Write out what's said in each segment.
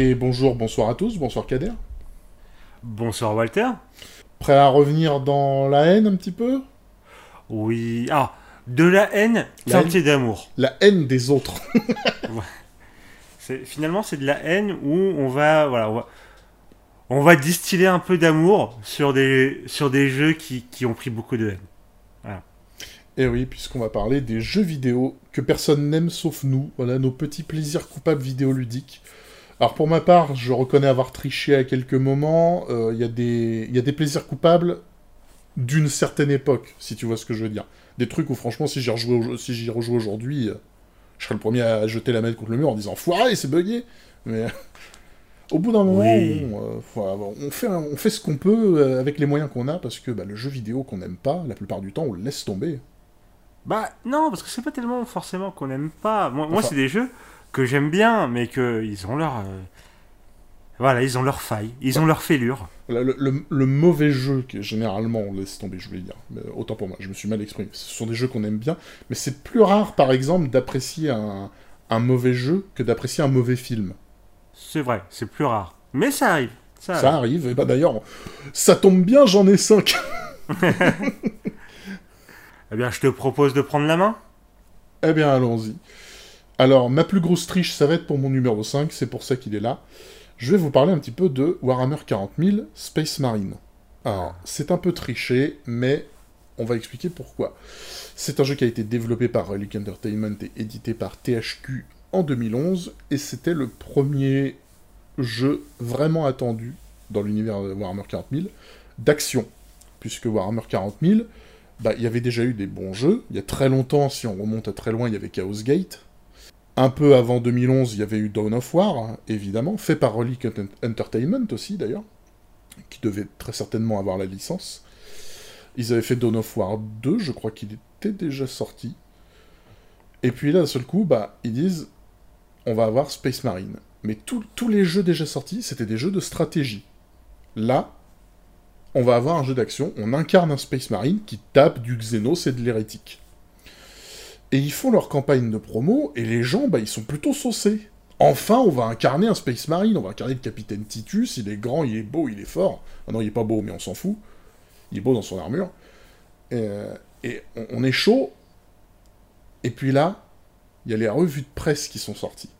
Et bonjour, bonsoir à tous, bonsoir Kader. Bonsoir Walter. Prêt à revenir dans la haine un petit peu? Oui. Ah, de la haine La teintée d'amour. La haine des autres. Finalement c'est de la haine où on va voilà on va, on va distiller un peu d'amour sur des sur des jeux qui, qui ont pris beaucoup de haine. Et oui, puisqu'on va parler des jeux vidéo que personne n'aime sauf nous. Voilà, nos petits plaisirs coupables vidéoludiques. Alors pour ma part, je reconnais avoir triché à quelques moments. Euh, Il y, a des- il y a des plaisirs coupables d'une certaine époque, si tu vois ce que je veux dire. Des trucs où franchement, si j'y rejouais au- si rejoue aujourd'hui, euh, je serais le premier à jeter la manette contre le mur en disant « Foiré, c'est bugué !» Mais au bout d'un moment, Oui. euh, on, fait, on fait ce qu'on peut avec les moyens qu'on a, parce que bah, le jeu vidéo qu'on n'aime pas, la plupart du temps, on le laisse tomber. Bah non parce que c'est pas tellement forcément qu'on n'aime pas. Moi, c'est des jeux que j'aime bien mais que ils ont leur euh, voilà ils ont leur faille ils ont leur fêlure. Le, le- le mauvais jeu, que généralement on laisse tomber, je voulais dire. Mais autant pour moi, je me suis mal exprimé. Ce sont des jeux qu'on aime bien, mais c'est plus rare, par exemple, d'apprécier un, un mauvais jeu que d'apprécier un mauvais film. C'est vrai c'est plus rare mais ça arrive. Ça, arrive, et bah d'ailleurs, ça tombe bien, j'en ai 5. Eh bien je te propose de prendre la main. eh bien, allons-y. Alors, ma plus grosse triche, ça va être pour mon numéro 5, c'est pour ça qu'il est là. Je vais vous parler un petit peu de Warhammer 40 000 Space Marine. Alors, c'est un peu triché, mais on va expliquer pourquoi. C'est un jeu qui a été développé par Relic Entertainment et édité par THQ en 2011, et c'était le premier jeu vraiment attendu dans l'univers de Warhammer 40 000 d'action. Puisque Warhammer 40 000, bah, il y avait déjà eu des bons jeux. Il y a très longtemps, si on remonte à très loin, il y avait Chaos Gate. Un peu avant 2011, il y avait eu Dawn of War, évidemment, fait par Relic Ent- Entertainment aussi, d'ailleurs, qui devait très certainement avoir la licence. Ils avaient fait Dawn of War 2, je crois qu'il était déjà sorti. Et puis là, d'un seul coup, bah, ils disent, on va avoir Space Marine. Mais tous les jeux déjà sortis, c'était des jeux de stratégie. Là, on va avoir un jeu d'action, on incarne un Space Marine qui tape du Xenos et de l'hérétique. Et ils font leur campagne de promo, et les gens, bah, ils sont plutôt saucés. Enfin, on va incarner un Space Marine, on va incarner le capitaine Titus, il est grand, il est beau, il est fort. Ah non, il est pas beau, mais on s'en fout. Il est beau dans son armure. Euh, et on, on est chaud. Et puis là, il y a les revues de presse qui sont sorties.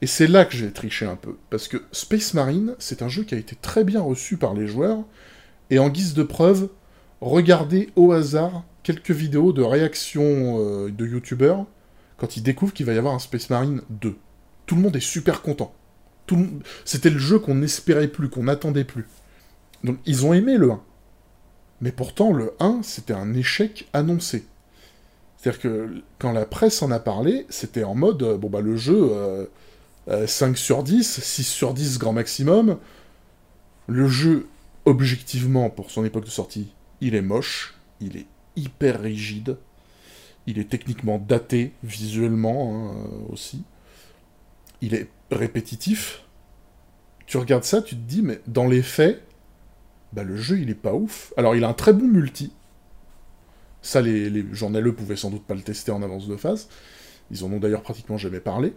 Et c'est là que j'ai triché un peu. Parce que Space Marine, c'est un jeu qui a été très bien reçu par les joueurs. Et en guise de preuve, regardez au hasard quelques vidéos de réaction euh, de youtubeurs quand ils découvrent qu'il va y avoir un Space Marine 2. Tout le monde est super content. C'était le jeu qu'on n'espérait plus, qu'on n'attendait plus. Donc ils ont aimé le 1. Mais pourtant, le 1, c'était un échec annoncé. C'est-à-dire que quand la presse en a parlé, c'était en mode, euh, bon bah le jeu, euh, euh, 5 sur 10, 6 sur 10 grand maximum. Le jeu, objectivement, pour son époque de sortie, il est moche, il est hyper rigide, il est techniquement daté, visuellement hein, euh, aussi. Il est répétitif. Tu regardes ça, tu te dis, mais dans les faits, bah, le jeu, il est pas ouf. Alors, il a un très bon multi. Ça, les, les journaleux pouvaient sans doute pas le tester en avance de phase. Ils en ont d'ailleurs pratiquement jamais parlé.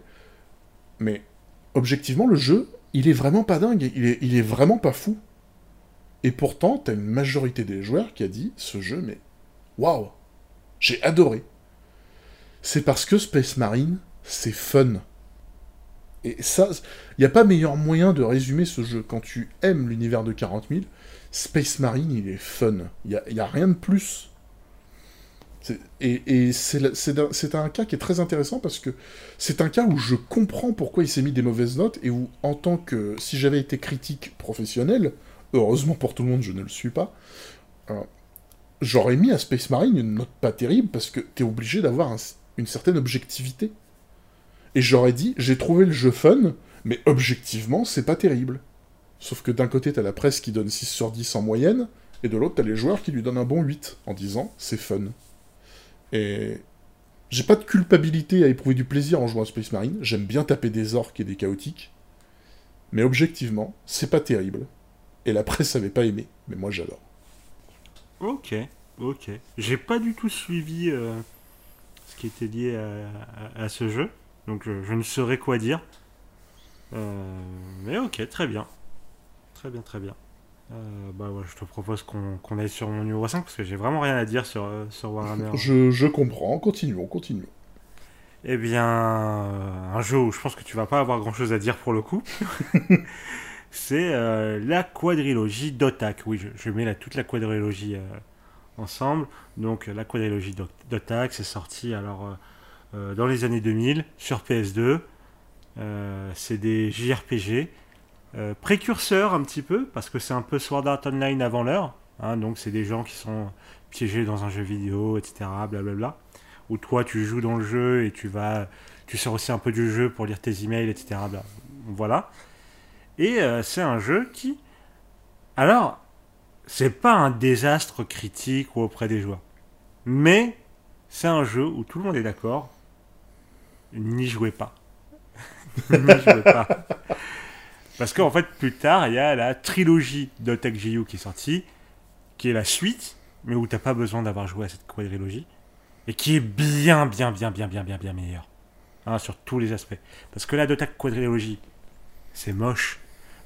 Mais, objectivement, le jeu, il est vraiment pas dingue. Il est, il est vraiment pas fou. Et pourtant, t'as une majorité des joueurs qui a dit, ce jeu, mais waouh, j'ai adoré. C'est parce que Space Marine, c'est fun. Et ça, il n'y a pas meilleur moyen de résumer ce jeu. Quand tu aimes l'univers de 40 000, Space Marine, il est fun. Il n'y a, rien de plus. Et, et c'est un, cas qui est très intéressant parce que c'est un cas où je comprends pourquoi il s'est mis des mauvaises notes et où, en tant que. Si j'avais été critique professionnel, heureusement pour tout le monde, je ne le suis pas, euh, j'aurais mis à Space Marine une note pas terrible parce que t'es obligé d'avoir un- une certaine objectivité. Et j'aurais dit, j'ai trouvé le jeu fun, mais objectivement, c'est pas terrible. Sauf que d'un côté, t'as la presse qui donne 6 sur 10 en moyenne, et de l'autre, t'as les joueurs qui lui donnent un bon 8, en disant, c'est fun. Et j'ai pas de culpabilité à éprouver du plaisir en jouant à Space Marine, j'aime bien taper des orques et des chaotiques, mais objectivement, c'est pas terrible. Et la presse avait pas aimé, mais moi j'adore. Ok, ok. J'ai pas du tout suivi euh, ce qui était lié à, à- à ce jeu, donc je, je ne saurais quoi dire. Euh, mais ok, très bien. Très bien, très bien. Euh, bah ouais, je te propose qu'on aille sur mon numéro 5 parce que j'ai vraiment rien à dire sur, sur Warhammer. Je, je comprends, continuons, continuons. Eh bien, un jeu où je pense que tu vas pas avoir grand chose à dire pour le coup. c'est euh, la quadrilogie d'Otak. Oui, je, mets la, toute la quadrilogie euh, ensemble. Donc, la quadrilogie d'O- d'Otak, c'est sorti alors euh, dans les années 2000 sur PS2. Euh, c'est des JRPG. précurseurs un petit peu, parce que c'est un peu Sword Art Online avant l'heure. hein, donc, c'est des gens qui sont piégés dans un jeu vidéo, etc. Blablabla où toi tu joues dans le jeu et tu vas tu sors aussi un peu du jeu pour lire tes emails etc bla. voilà et euh, c'est un jeu qui alors c'est pas un désastre critique ou auprès des joueurs mais c'est un jeu où tout le monde est d'accord n'y jouez pas n'y jouez pas parce qu'en fait plus tard il y a la trilogie d'Otek Jiyu qui est sortie qui est la suite mais où t'as pas besoin d'avoir joué à cette quadrilogie et qui est bien, bien, bien, bien, bien, bien, bien meilleur. Hein, sur tous les aspects. Parce que la Dota Quadrilogie, c'est moche.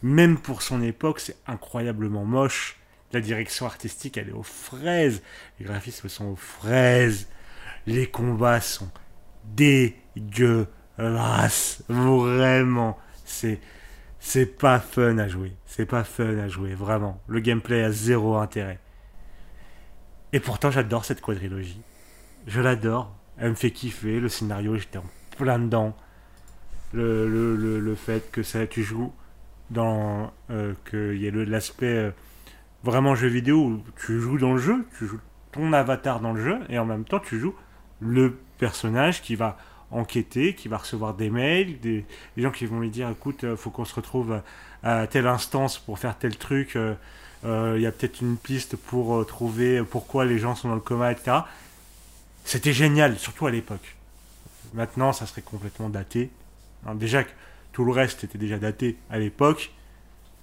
Même pour son époque, c'est incroyablement moche. La direction artistique, elle est aux fraises. Les graphismes sont aux fraises. Les combats sont dégueulasses. Vraiment. C'est, pas fun à jouer. C'est pas fun à jouer, vraiment. Le gameplay a zéro intérêt. Et pourtant, j'adore cette quadrilogie. Je l'adore. Elle me fait kiffer. Le scénario, j'étais en plein dedans. Le, le, le, le fait que ça, tu joues dans. Euh, qu'il y ait l'aspect euh, vraiment jeu vidéo où tu joues dans le jeu, tu joues ton avatar dans le jeu, et en même temps, tu joues le personnage qui va enquêter, qui va recevoir des mails, des, gens qui vont lui dire écoute, euh, faut qu'on se retrouve à telle instance pour faire tel truc. euh, Il y a peut-être une piste pour trouver pourquoi les gens sont dans le coma, etc. C'était génial, surtout à l'époque. Maintenant, ça serait complètement daté. Hein, déjà que tout le reste était déjà daté à l'époque.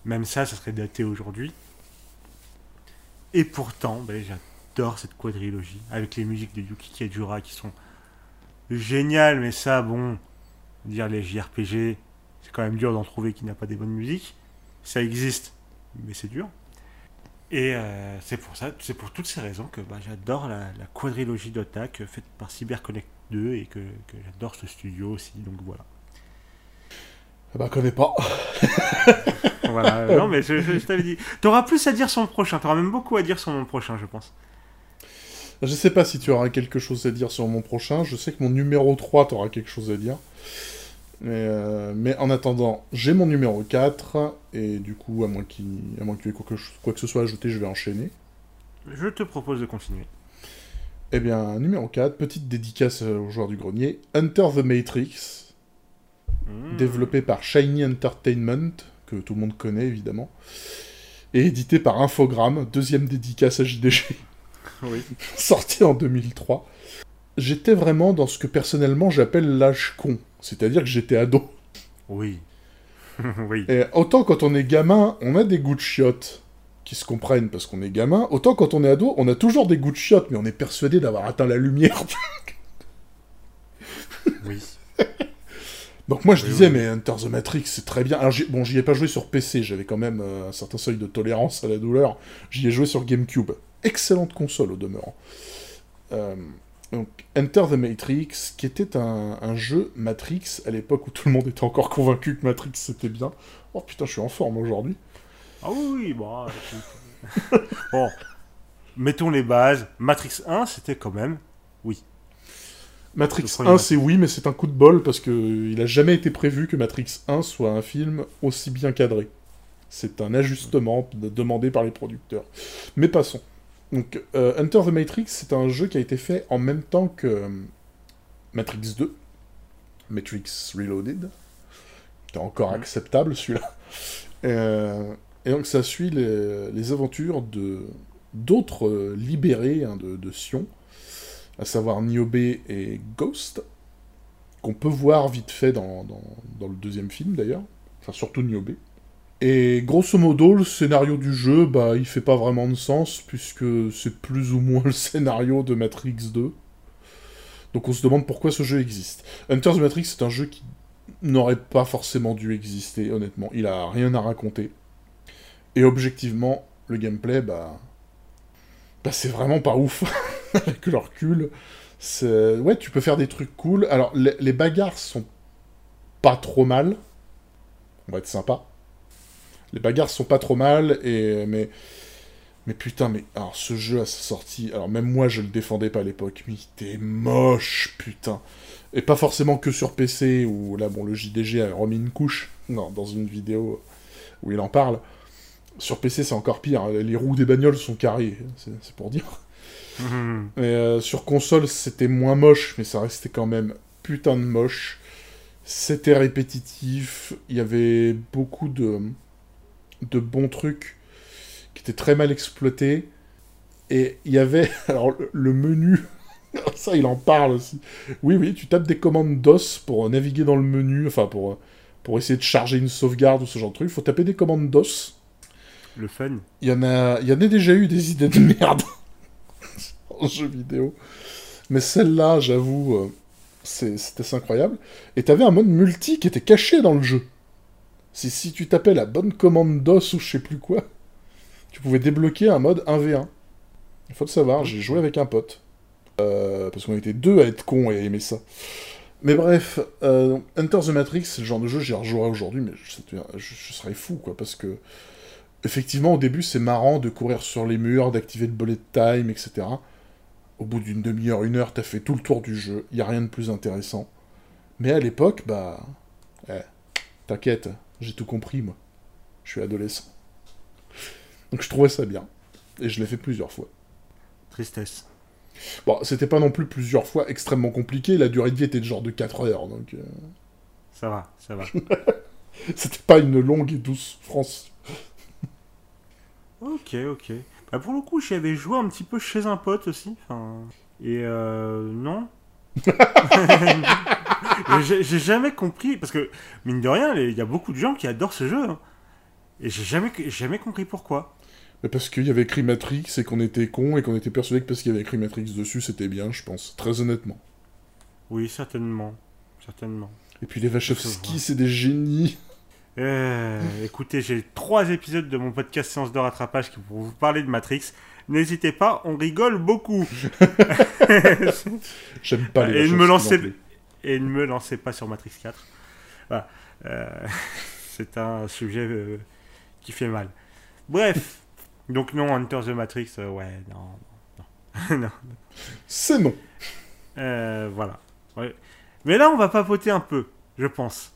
Même ça, ça serait daté aujourd'hui. Et pourtant, ben, j'adore cette quadrilogie. Avec les musiques de Yuki Kajura qui sont géniales. Mais ça, bon, dire les JRPG, c'est quand même dur d'en trouver qui n'a pas des bonnes musiques. Ça existe, mais c'est dur. Et euh, c'est pour toutes ces raisons que bah, j'adore la, la quadrilogie d'Otak euh, faite par CyberConnect 2 et que, que j'adore ce studio aussi. Donc voilà. Ah bah, connais pas. voilà. non, mais je, je- je t'avais dit. T'auras plus à dire sur mon prochain. T'auras même beaucoup à dire sur mon prochain, je pense. Je sais pas si tu auras quelque chose à dire sur mon prochain. Je sais que mon numéro 3, tu auras quelque chose à dire. Mais, euh, mais en attendant, j'ai mon numéro 4. Et du coup, à moins qu'il à moins que tu aies quoi que, quoi que ce soit à ajouter, je vais enchaîner. Je te propose de continuer. Eh bien, numéro 4, petite dédicace aux joueurs du grenier. Hunter the Matrix, Mmh. développé par Shiny Entertainment, que tout le monde connaît évidemment. Et édité par Infogrames, deuxième dédicace à JDG. Oui. sorti en 2003. J'étais vraiment dans ce que personnellement j'appelle l'âge con, c'est-à-dire que j'étais ado. Oui. oui. Et autant quand on est gamin, on a des goûts de chiottes qui se comprennent parce qu'on est gamin, autant quand on est ado, on a toujours des goûts de chiottes, mais on est persuadé d'avoir atteint la lumière. Oui. Donc moi je Oui, disais, oui. mais Hunter the Matrix, c'est très bien. Alors bon, j'y ai pas joué sur PC, j'avais quand même euh, un certain seuil de tolérance à la douleur. J'y ai joué sur GameCube. Excellente console au demeurant. Euh, donc Enter the Matrix, qui était un, un jeu Matrix à l'époque où tout le monde était encore convaincu que Matrix c'était bien. Oh putain, je suis en forme aujourd'hui. Ah oui, bon. euh, bon. Mettons les bases. Matrix 1, c'était quand même. Matrix Le premier 1, Matrix. c'est oui, mais c'est un coup de bol parce que il a jamais été prévu que Matrix 1 soit un film aussi bien cadré. C'est un ajustement de- demandé par les producteurs. Mais passons. Donc, euh, Enter the Matrix, c'est un jeu qui a été fait en même temps que euh, Matrix 2, Matrix Reloaded, qui est encore Mhm. acceptable celui-là. Euh, et donc, ça suit les, les aventures de d'autres libérés hein, de, de Sion, à savoir Niobe et Ghost, qu'on peut voir vite fait dans, le deuxième film d'ailleurs, enfin surtout Niobe. Et grosso modo, le scénario du jeu, bah, il fait pas vraiment de sens, puisque c'est plus ou moins le scénario de Matrix 2. Donc on se demande pourquoi ce jeu existe. Hunter the Matrix, c'est un jeu qui n'aurait pas forcément dû exister, honnêtement. Il a rien à raconter. Et objectivement, le gameplay, bah. Bah, c'est vraiment pas ouf. Avec le recul. Ouais, tu peux faire des trucs cool. Alors, les, bagarres sont pas trop mal. On va être sympa. Les bagarres sont pas trop mal, et mais mais putain, mais alors ce jeu à sa sortie, alors même moi je le défendais pas à l'époque, mais était moche, putain. Et pas forcément que sur PC où là bon le JDG a remis une couche, non, dans une vidéo où il en parle. Sur PC c'est encore pire, les roues des bagnoles sont carrées, c'est pour dire. Mais euh, sur console c'était moins moche, mais ça restait quand même putain de moche. C'était répétitif, il y avait beaucoup de de bons trucs qui étaient très mal exploités. Et il y avait, alors le menu, ça il en parle aussi. Oui, oui, tu tapes des commandes DOS pour naviguer dans le menu, enfin pour, pour essayer de charger une sauvegarde ou ce genre de truc. Il faut taper des commandes DOS. Le fun. Il y en a, il y en a déjà eu des idées de merde en jeu vidéo. Mais celle-là, j'avoue, euh, c'était incroyable. Et t'avais un mode multi qui était caché dans le jeu. Si, si tu tapais la bonne commande DOS ou je sais plus quoi, tu pouvais débloquer un mode 1v1. Il faut le savoir, j'ai joué avec un pote. Euh, parce qu'on était deux à être cons et à aimer ça. Mais bref, euh, Enter the Matrix, c'est le genre de jeu j'y rejouerai aujourd'hui, mais je, serais fou, quoi, parce que... Effectivement, au début, c'est marrant de courir sur les murs, d'activer le bullet time, etc. Au bout d'une demi-heure, une heure, t'as fait tout le tour du jeu, il a rien de plus intéressant. Mais à l'époque, bah... Eh, t'inquiète, j'ai tout compris, moi. Je suis adolescent. Donc je trouvais ça bien. Et je l'ai fait plusieurs fois. Tristesse. Bon, c'était pas non plus plusieurs fois extrêmement compliqué. La durée de vie était de genre de 4 heures, donc... Euh. Ça va, ça va. c'était pas une longue et douce France. ok, ok. Bah pour le coup, j'y avais joué un petit peu chez un pote aussi. Et euh... Non. j'ai jamais compris, parce que, mine de rien, il y a beaucoup de gens qui adorent ce jeu. Hein. et j'ai jamais, jamais compris pourquoi. Mais parce qu'il y avait écrit Matrix et qu'on était con et qu'on était persuadé que parce qu'il y avait écrit Matrix dessus, c'était bien, je pense. Très honnêtement. Oui, certainement. Certainement. Et puis les Wachowski, c'est des génies. Euh, écoutez, j'ai trois épisodes de mon podcast Séance de rattrapage qui vont vous parler de Matrix. N'hésitez pas, on rigole beaucoup. J'aime pas les et ne me lancez Et ne me lancez pas sur Matrix 4. Euh, c'est un sujet euh, qui fait mal. Bref. Donc non, Hunter the Matrix, ouais, non. non. C'est non. voilà. Mais là, on va papoter un peu, je pense.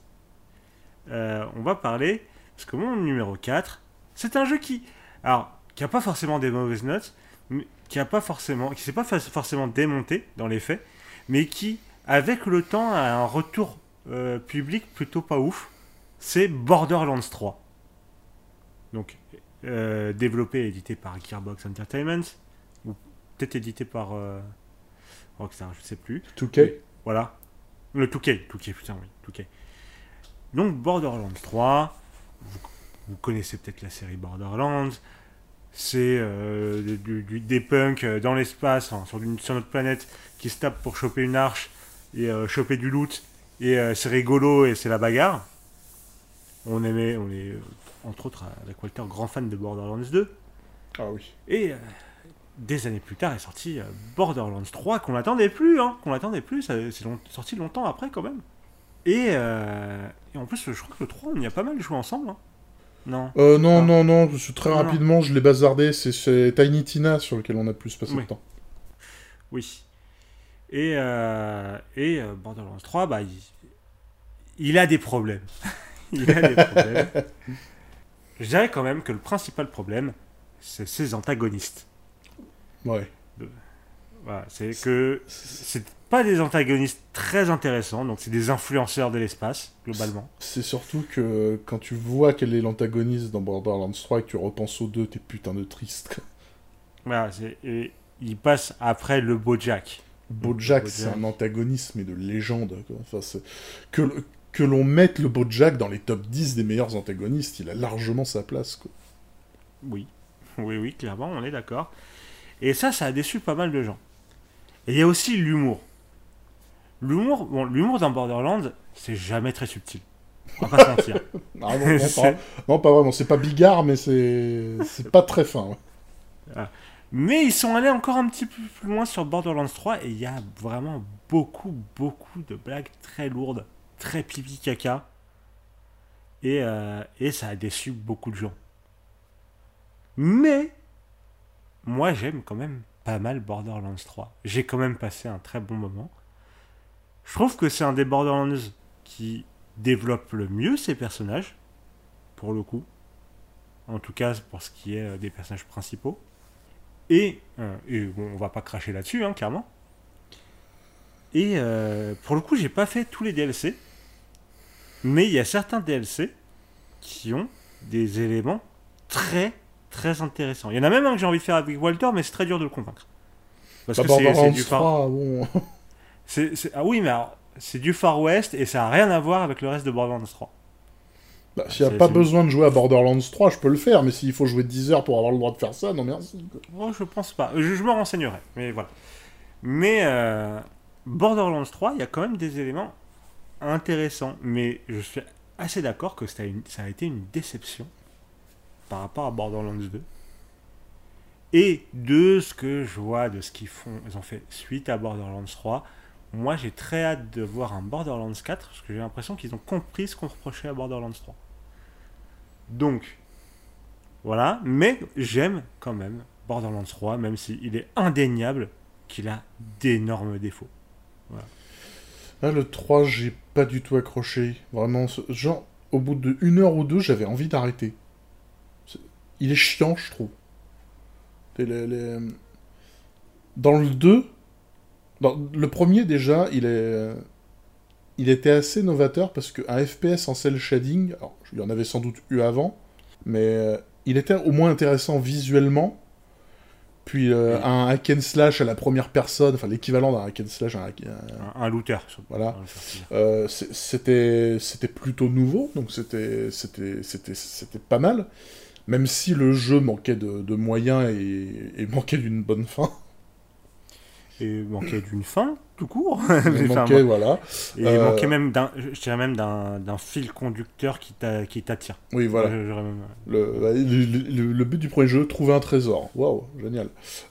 On va parler, parce que mon numéro 4, c'est un jeu qui... Alors, qui a pas forcément des mauvaises notes, mais qui a pas forcément, qui s'est pas forcément démonté dans les faits, mais qui, avec le temps, a un retour euh, public plutôt pas ouf. C'est Borderlands 3. Donc, euh, développé et édité par Gearbox Entertainment, ou peut-être édité par euh, Rockstar, je sais plus. 2K Voilà. Le 2K, 2K, putain, oui, 2K. Donc, Borderlands 3, vous connaissez peut-être la série Borderlands, c'est euh, des punks euh, dans l'espace, sur, notre planète, qui se tapent pour choper une arche et euh, choper du loot. Et c'est rigolo et c'est la bagarre. On aimait, on est entre autres avec Walter grand fan de Borderlands 2. Ah oui. Et des années plus tard est sorti Borderlands 3 qu'on n'attendait plus, hein, qu'on n'attendait plus. C'est sorti longtemps après quand même. Et, et, en plus, je crois que le 3, on y a pas mal joué ensemble. Hein. Non. Euh, non, non, non, très rapidement, je l'ai bazardé. C'est Tiny Tina sur lequel on a plus passé le temps. Oui. Et, euh, et euh, Borderlands 3, bah, il, a des problèmes. il a des problèmes. je dirais quand même que le principal problème, c'est ses antagonistes. Ouais. Voilà, c'est que c'est pas des antagonistes très intéressants, donc c'est des influenceurs de l'espace, globalement. C'est surtout que quand tu vois quel est l'antagoniste dans Borderlands 3 et que tu repenses aux deux, t'es putain de triste. Voilà, et il passe après le Bojack. Bojack, c'est un antagoniste, mais de légende. Enfin, que, que l'on mette le Bojack dans les top 10 des meilleurs antagonistes, il a largement sa place. Quoi. Oui, oui, oui, clairement, on est d'accord. Et ça, ça a déçu pas mal de gens. Et il y a aussi l'humour. L'humour, bon, l'humour dans Borderlands, c'est jamais très subtil. On va pas se mentir. Ah, non, pas, non, pas vraiment. C'est pas bigard, mais c'est c'est pas très fin. ouais. Mais ils sont allés encore un petit peu plus loin sur Borderlands 3 et il y a vraiment beaucoup, beaucoup de blagues très lourdes, très pipi caca. Et, euh, et ça a déçu beaucoup de gens. Mais, moi j'aime quand même pas mal Borderlands 3. J'ai quand même passé un très bon moment. Je trouve que c'est un des Borderlands qui développe le mieux ses personnages, pour le coup. En tout cas, pour ce qui est euh, des personnages principaux. Et, euh, et bon, on va pas cracher là-dessus, hein, clairement. Et euh, pour le coup, j'ai pas fait tous les DLC. Mais il y a certains DLC qui ont des éléments très très intéressants. Il y en a même un que j'ai envie de faire avec Walter, mais c'est très dur de le convaincre. Parce Bah, que c'est- c'est Borderlands du Far... 3, bon. c'est- c'est- Ah oui, mais alors, c'est du Far West et ça a rien à voir avec le reste de Borderlands 3. Bah, S'il n'y a pas besoin de jouer à Borderlands 3, je peux le faire, mais s'il faut jouer 10 heures pour avoir le droit de faire ça, non merci. Oh, je pense pas. Je, je me renseignerai, mais voilà. Mais euh, Borderlands 3, il y a quand même des éléments intéressants. Mais je suis assez d'accord que ça a, une- ça a été une déception par rapport à Borderlands 2. Et de ce que je vois, de ce qu'ils font, ils ont fait suite à Borderlands 3, moi j'ai très hâte de voir un Borderlands 4, parce que j'ai l'impression qu'ils ont compris ce qu'on reprochait à Borderlands 3. Donc, voilà, mais j'aime quand même Borderlands 3, même s'il est indéniable qu'il a d'énormes défauts. Là, le 3, j'ai pas du tout accroché. Vraiment, genre, au bout de une heure ou deux, j'avais envie d'arrêter. Il est chiant, je trouve. Dans le 2, dans le premier déjà, il est... Il était assez novateur parce qu'un FPS en cel shading, alors, il y en avait sans doute eu avant, mais euh, il était au moins intéressant visuellement. Puis euh, Oui. un hack and slash à la première personne, enfin l'équivalent d'un hack and slash, un hack- un- looter. Voilà. Euh, c'était c'était plutôt nouveau, donc c'était c'était c'était c'était pas mal. Même si le jeu manquait de, de moyens et, et manquait d'une bonne fin, Et manquait d'une fin, tout court. il Enfin, manquait voilà. Et Euh, manquait même d'un, je dirais même d'un, d'un fil conducteur qui, t'a- qui t'attire. Oui voilà. Je- même- Le, le, le- le but du premier jeu, trouver un trésor. Waouh, génial.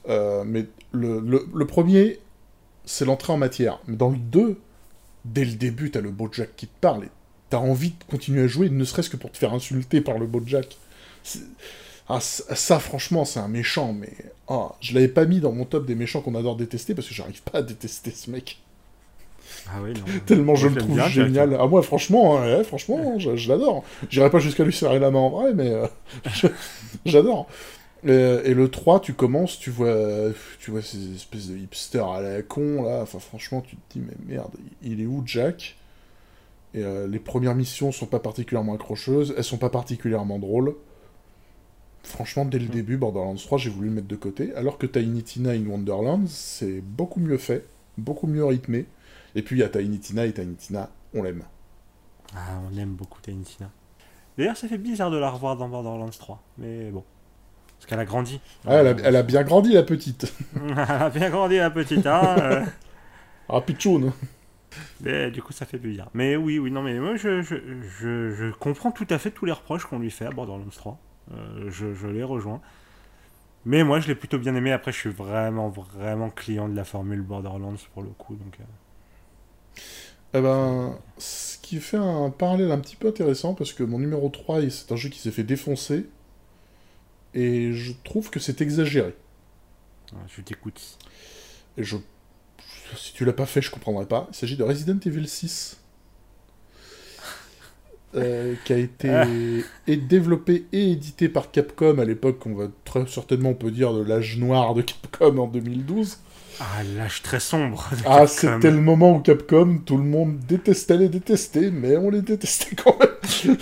Euh, mais le, le, premier, c'est l'entrée en matière. Mais dans le 2, dès le début, t'as le Bojack qui te parle et t'as envie de continuer à jouer, ne serait-ce que pour te faire insulter par le Bojack. C'est- Ah, ça, franchement, c'est un méchant, mais... Ah, je l'avais pas mis dans mon top des méchants qu'on adore détester, parce que j'arrive pas à détester ce mec. Ah oui, non. Tellement je le trouve bien, génial. Ah moi franchement, hein, ouais, franchement, je, je l'adore. J'irai pas jusqu'à lui serrer la main en vrai, mais euh, j'adore. Et, et le 3, tu commences, tu vois, tu vois ces espèces de hipsters à la con là. Enfin franchement, tu te dis mais merde, il est où Jack? Et euh, les premières missions sont pas particulièrement accrocheuses, elles sont pas particulièrement drôles. Franchement, dès le début, Borderlands 3, j'ai voulu le mettre de côté, alors que Tiny Tina in Wonderlands, c'est beaucoup mieux fait, beaucoup mieux rythmé. Et puis il y a Tiny Tina, et Tiny Tina, on l'aime. Ah, on aime beaucoup Tiny Tina. D'ailleurs, ça fait bizarre de la revoir dans Borderlands 3. Mais bon. Parce qu'elle a grandi. Ah, elle, a, elle a bien grandi, la petite. Elle a bien grandi, la petite. Hein, euh. Ah, Pichoun. Mais du coup, ça fait bizarre. Mais oui, oui, non, mais moi, je, je, je, je comprends tout à fait tous les reproches qu'on lui fait à Borderlands 3. Euh, je, je les rejoins. Mais moi, je l'ai plutôt bien aimé. Après, je suis vraiment, vraiment client de la formule Borderlands pour le coup. Donc, euh, Eh ben, ce qui fait un parallèle un petit peu intéressant, parce que mon numéro 3, c'est un jeu qui s'est fait défoncer, et je trouve que c'est exagéré. ouais, je t'écoute. Et je... Si tu l'as pas fait, je comprendrais pas. Il s'agit de Resident Evil 6. Euh, qui a été et développé et édité par Capcom à l'époque, on va très certainement on peut dire de l'âge noir de Capcom en 2012. Ah, l'âge très sombre. de Ah, c'était le moment où Capcom, tout le monde détestait les détester, mais on les détestait quand même.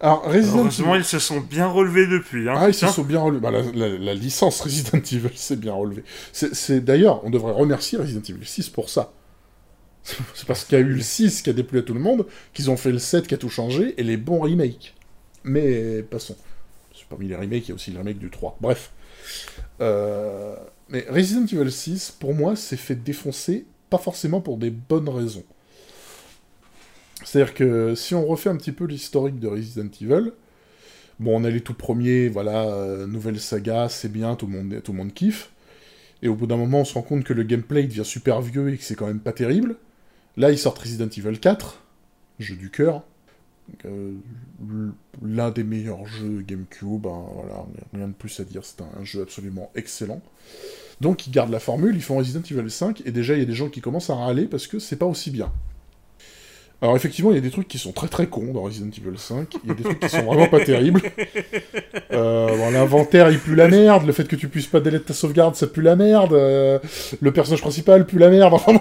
Alors, Resident Heureusement, Evil... ils se sont bien relevés depuis. Hein. Ah, ils se Tiens. sont bien relevés. Bah, la, la- la licence Resident Evil s'est bien relevée. C'est- D'ailleurs, on devrait remercier Resident Evil 6 pour ça. C'est parce qu'il y a eu le 6 qui a déplu à tout le monde, qu'ils ont fait le 7 qui a tout changé, et les bons remakes. Mais passons. Parmi les remakes, il y a aussi le remake du 3. Bref. Euh, Mais Resident Evil 6, pour moi, s'est fait défoncer pas forcément pour des bonnes raisons. C'est-à-dire que si on refait un petit peu l'historique de Resident Evil, bon, on a les tout premiers, voilà, euh, nouvelle saga, c'est bien, tout le, monde, tout le monde kiffe. Et au bout d'un moment, on se rend compte que le gameplay devient super vieux et que c'est quand même pas terrible. Là, ils sortent Resident Evil 4, jeu du cœur. Euh, l'un des meilleurs jeux GameCube, hein, voilà, rien de plus à dire, c'est un, jeu absolument excellent. Donc ils gardent la formule, ils font Resident Evil 5, et déjà il y a des gens qui commencent à râler parce que c'est pas aussi bien. Alors effectivement, il y a des trucs qui sont très très cons dans Resident Evil 5. Il y a des trucs qui sont vraiment pas terribles. Euh, L'inventaire, il pue la merde. Le fait que tu puisses pas délai ta sauvegarde, ça pue la merde. Euh, le personnage principal pue la merde. Enfin,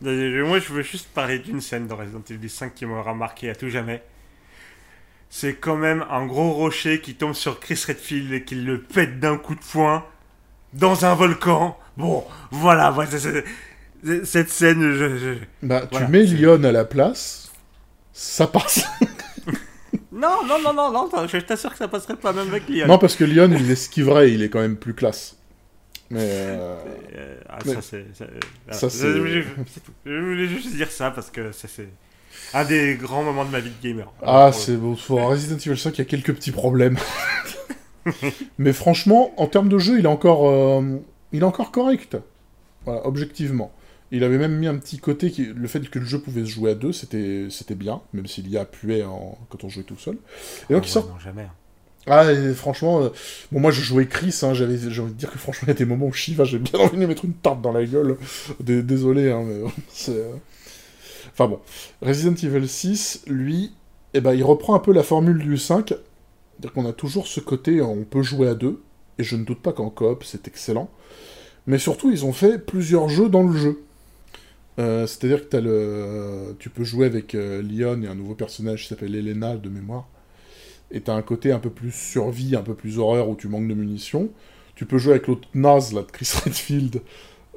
Moi, je veux juste parler d'une scène dans Resident Evil 5 qui m'aura marqué à tout jamais. C'est quand même un gros rocher qui tombe sur Chris Redfield et qui le pète d'un coup de poing dans un volcan. Bon, voilà, voilà cette scène, je, Bah, tu mets Lyon à la place, ça passe. non, non, non, non, non, je t'assure que ça passerait pas même avec Lyon. Non, parce que Lyon, il esquiverait, il est quand même plus classe. Mais. Euh... Ah, ça, c'est. Ça, c'est. Je, voulais juste dire ça parce que c'est un des grands moments de ma vie de gamer. Ah, c'est bon. Pour Resident Evil 5, il y a quelques petits problèmes. Mais franchement, en termes de jeu, il est encore, euh, il est encore correct. Voilà, objectivement. Il avait même mis un petit côté, qui, le fait que le jeu pouvait se jouer à deux, c'était, c'était bien, même s'il y a appuyé en, quand on jouait tout seul. Et donc ah il sort... Non, jamais. Hein. Ah, franchement, euh, bon, moi je jouais Chris, hein, j'avais, j'ai envie de dire que franchement, il y a des moments où Shiva, j'ai bien envie de lui mettre une tarte dans la gueule. Désolé, hein, mais c'est. Euh, enfin bon. Resident Evil 6, lui, eh ben, il reprend un peu la formule du 5. C'est-à-dire qu'on a toujours ce côté, on peut jouer à deux, et je ne doute pas qu'en coop, c'est excellent. Mais surtout, ils ont fait plusieurs jeux dans le jeu. Euh, c'est-à-dire que le... tu peux jouer avec euh, et un nouveau personnage qui s'appelle Elena de mémoire. Et t'as un côté un peu plus survie, un peu plus horreur où tu manques de munitions. Tu peux jouer avec l'autre naze là, de Chris Redfield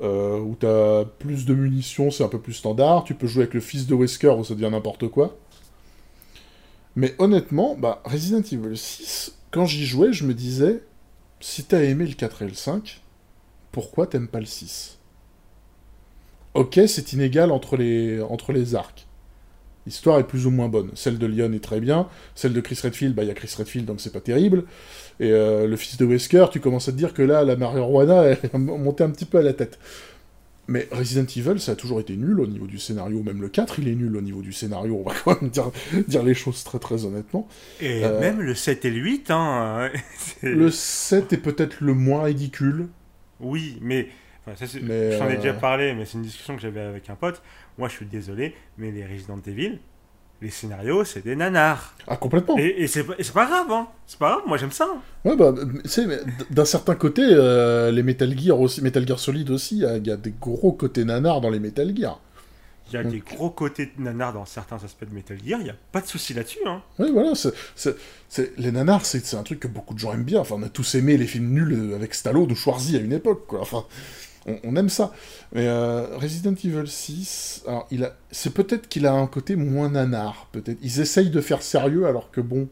euh, où t'as plus de munitions, c'est un peu plus standard. Tu peux jouer avec le fils de Wesker où ça devient n'importe quoi. Mais honnêtement, bah, Resident Evil 6, quand j'y jouais, je me disais, si t'as aimé le 4 et le 5, pourquoi t'aimes pas le 6 ok, c'est inégal entre les, entre les arcs. L'histoire est plus ou moins bonne. Celle de Lyon est très bien. Celle de Chris Redfield, bah il y a Chris Redfield donc c'est pas terrible. Et euh, le fils de Wesker, tu commences à te dire que là, la marijuana, elle est montée un petit peu à la tête. Mais Resident Evil, ça a toujours été nul au niveau du scénario. Même le 4, il est nul au niveau du scénario. On va quand même dire, dire les choses très très honnêtement. Et euh, même le 7 et le 8, hein. le 7 est peut-être le moins ridicule. Oui, mais je t'en ai déjà euh, parlé, mais c'est une discussion que j'avais avec un pote. Moi, je suis désolé, mais les Resident Evil, les scénarios, c'est des nanars. Ah, complètement. Et, c'est pas grave, hein. C'est pas grave, moi j'aime ça. Ouais, bah, tu sais, d'un certain côté, euh, les Metal Gear aussi, Metal Gear Solid aussi, il y a des gros côtés nanars dans les Metal Gear. Il y a des gros côtés nanars dans certains aspects de Metal Gear, il n'y a pas de souci là-dessus. Hein. Oui, voilà, les nanars, c'est un truc que beaucoup de gens aiment bien. Enfin, on a tous aimé les films nuls avec Stallone ou Schwarzy à une époque, quoi. Enfin, on, aime ça. Mais euh, Resident Evil 6, alors, il a, c'est peut-être qu'il a un côté moins nanar, peut-être. Ils essayent de faire sérieux alors que bon.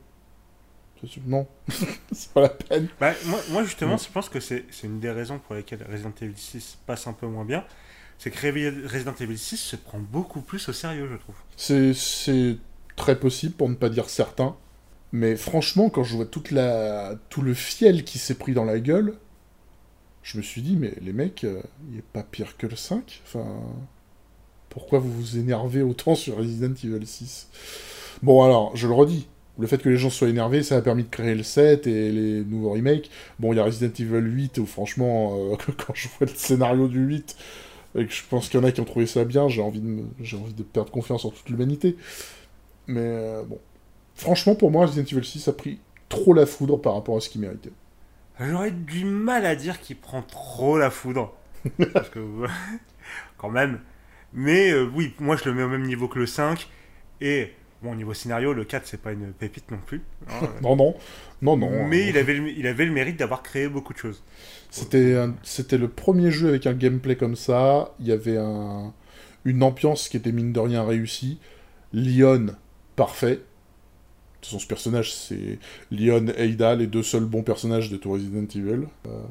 Non, c'est pas la peine. Bah, moi, justement, je pense que c'est, une des raisons pour lesquelles Resident Evil 6 passe un peu moins bien. C'est que Resident Evil 6 se prend beaucoup plus au sérieux, je trouve. C'est, c'est très possible, pour ne pas dire certain. Mais franchement, quand je vois toute la... tout le fiel qui s'est pris dans la gueule, je me suis dit, mais les mecs, euh, il n'est pas pire que le 5 Enfin, pourquoi vous vous énervez autant sur Resident Evil 6 Bon, alors, je le redis, le fait que les gens soient énervés, ça a permis de créer le 7 et les nouveaux remakes. Bon, il y a Resident Evil 8 où, franchement, euh, quand je vois le scénario du 8, et que je pense qu'il y en a qui ont trouvé ça bien, j'ai envie, de envie de perdre confiance en toute l'humanité. Mais euh, bon. Franchement, pour moi, Resident Evil 6 a pris trop la foudre par rapport à ce qu'il méritait. J'aurais du mal à dire qu'il prend trop la foudre. parce que, quand même. Mais euh, oui, moi je le mets au même niveau que le 5. Et, bon, au niveau scénario, le 4, c'est pas une pépite non plus. Hein. non, non. Non, non. Mais il, avait le, il avait le mérite d'avoir créé beaucoup de choses. C'était, c'était le premier jeu avec un gameplay comme ça. Il y avait un, une ambiance qui était mine de rien réussie. Lyon, parfait. Façon, ce personnage, c'est Leon et Ada, les deux seuls bons personnages de tout Resident Evil.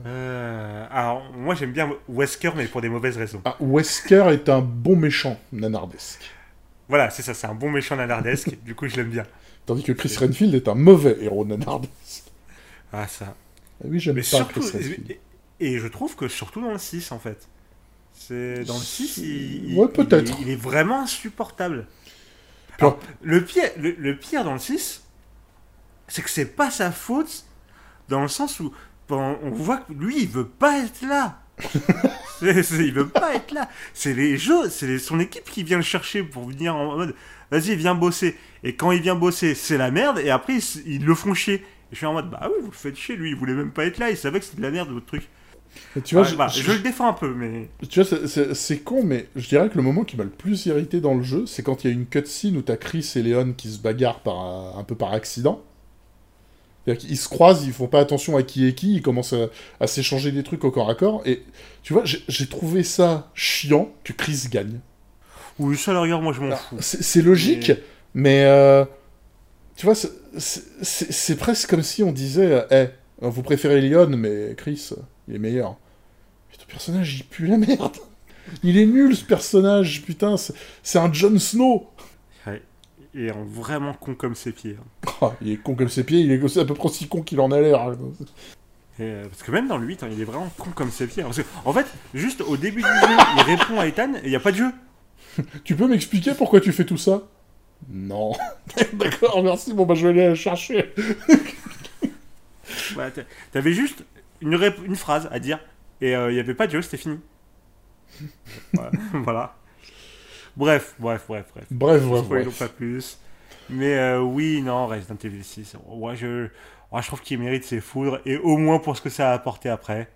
Euh, alors, moi j'aime bien Wesker, mais pour des mauvaises raisons. Ah, Wesker est un bon méchant nanardesque. Voilà, c'est ça, c'est un bon méchant nanardesque, du coup je l'aime bien. Tandis que Chris Renfield est un mauvais héros nanardesque. Ah, ça. Ah oui, j'aime pas surtout, Chris Renfield. et, je trouve que surtout dans le 6, en fait. C'est dans le 6, il, Ouais, est- il est vraiment insupportable. Alors, le, pire, le, le pire dans le 6, c'est que c'est pas sa faute, dans le sens où on voit que lui, il veut pas être là. C'est- c'est- il veut pas être là. C'est les jeux, c'est son équipe qui vient le chercher pour venir en mode vas-y, viens bosser. Et quand il vient bosser, c'est la merde, et après, ils, le font chier. Et je suis en mode bah oui, vous le faites chier, lui, il voulait même pas être là, il savait que c'était de la merde, votre truc. Et tu vois, je- bah, je- je le défends un peu, mais. Tu vois, c'est con, mais je dirais que le moment qui m'a le plus irrité dans le jeu, c'est quand il y a une cutscene où t'as Chris et Léon qui se bagarrent par, un peu par accident. Qu'ils se croisent, ils font pas attention à qui est qui, ils commencent à, à s'échanger des trucs au corps à corps, et tu vois, j'ai trouvé ça chiant que Chris gagne. Oui, ça, à la rigueur, moi, je m'en fous. C'est logique, mais euh, tu vois, c'est- presque comme si on disait, eh, vous préférez Léon, mais Chris, il est meilleur. Putain, ton personnage, il pue la merde. Il est nul, ce personnage, putain, c'est un Jon Snow. Et en vraiment con comme ses pieds. hein. Oh, il est con comme ses pieds, il est aussi- à peu près aussi con qu'il en a l'air. Et, euh, parce que même dans le 8, hein, il est vraiment con comme ses pieds. Parce que, en fait, juste au début du jeu, il répond à Ethan et il n'y a pas de jeu. Tu peux m'expliquer pourquoi tu fais tout ça? Non. D'accord, merci, bon bah je vais aller la chercher. Voilà, T'avais juste une, une phrase à dire et euh, il n'y avait pas de jeu, c'était fini. voilà. voilà. Bref, bref, bref, bref. Bref, bref, Spoilons bref. pas plus. Mais euh, oui, non, Resident Evil 6, ouais, je, ouais, je trouve qu'il mérite ses foudres, et au moins pour ce que ça a apporté après.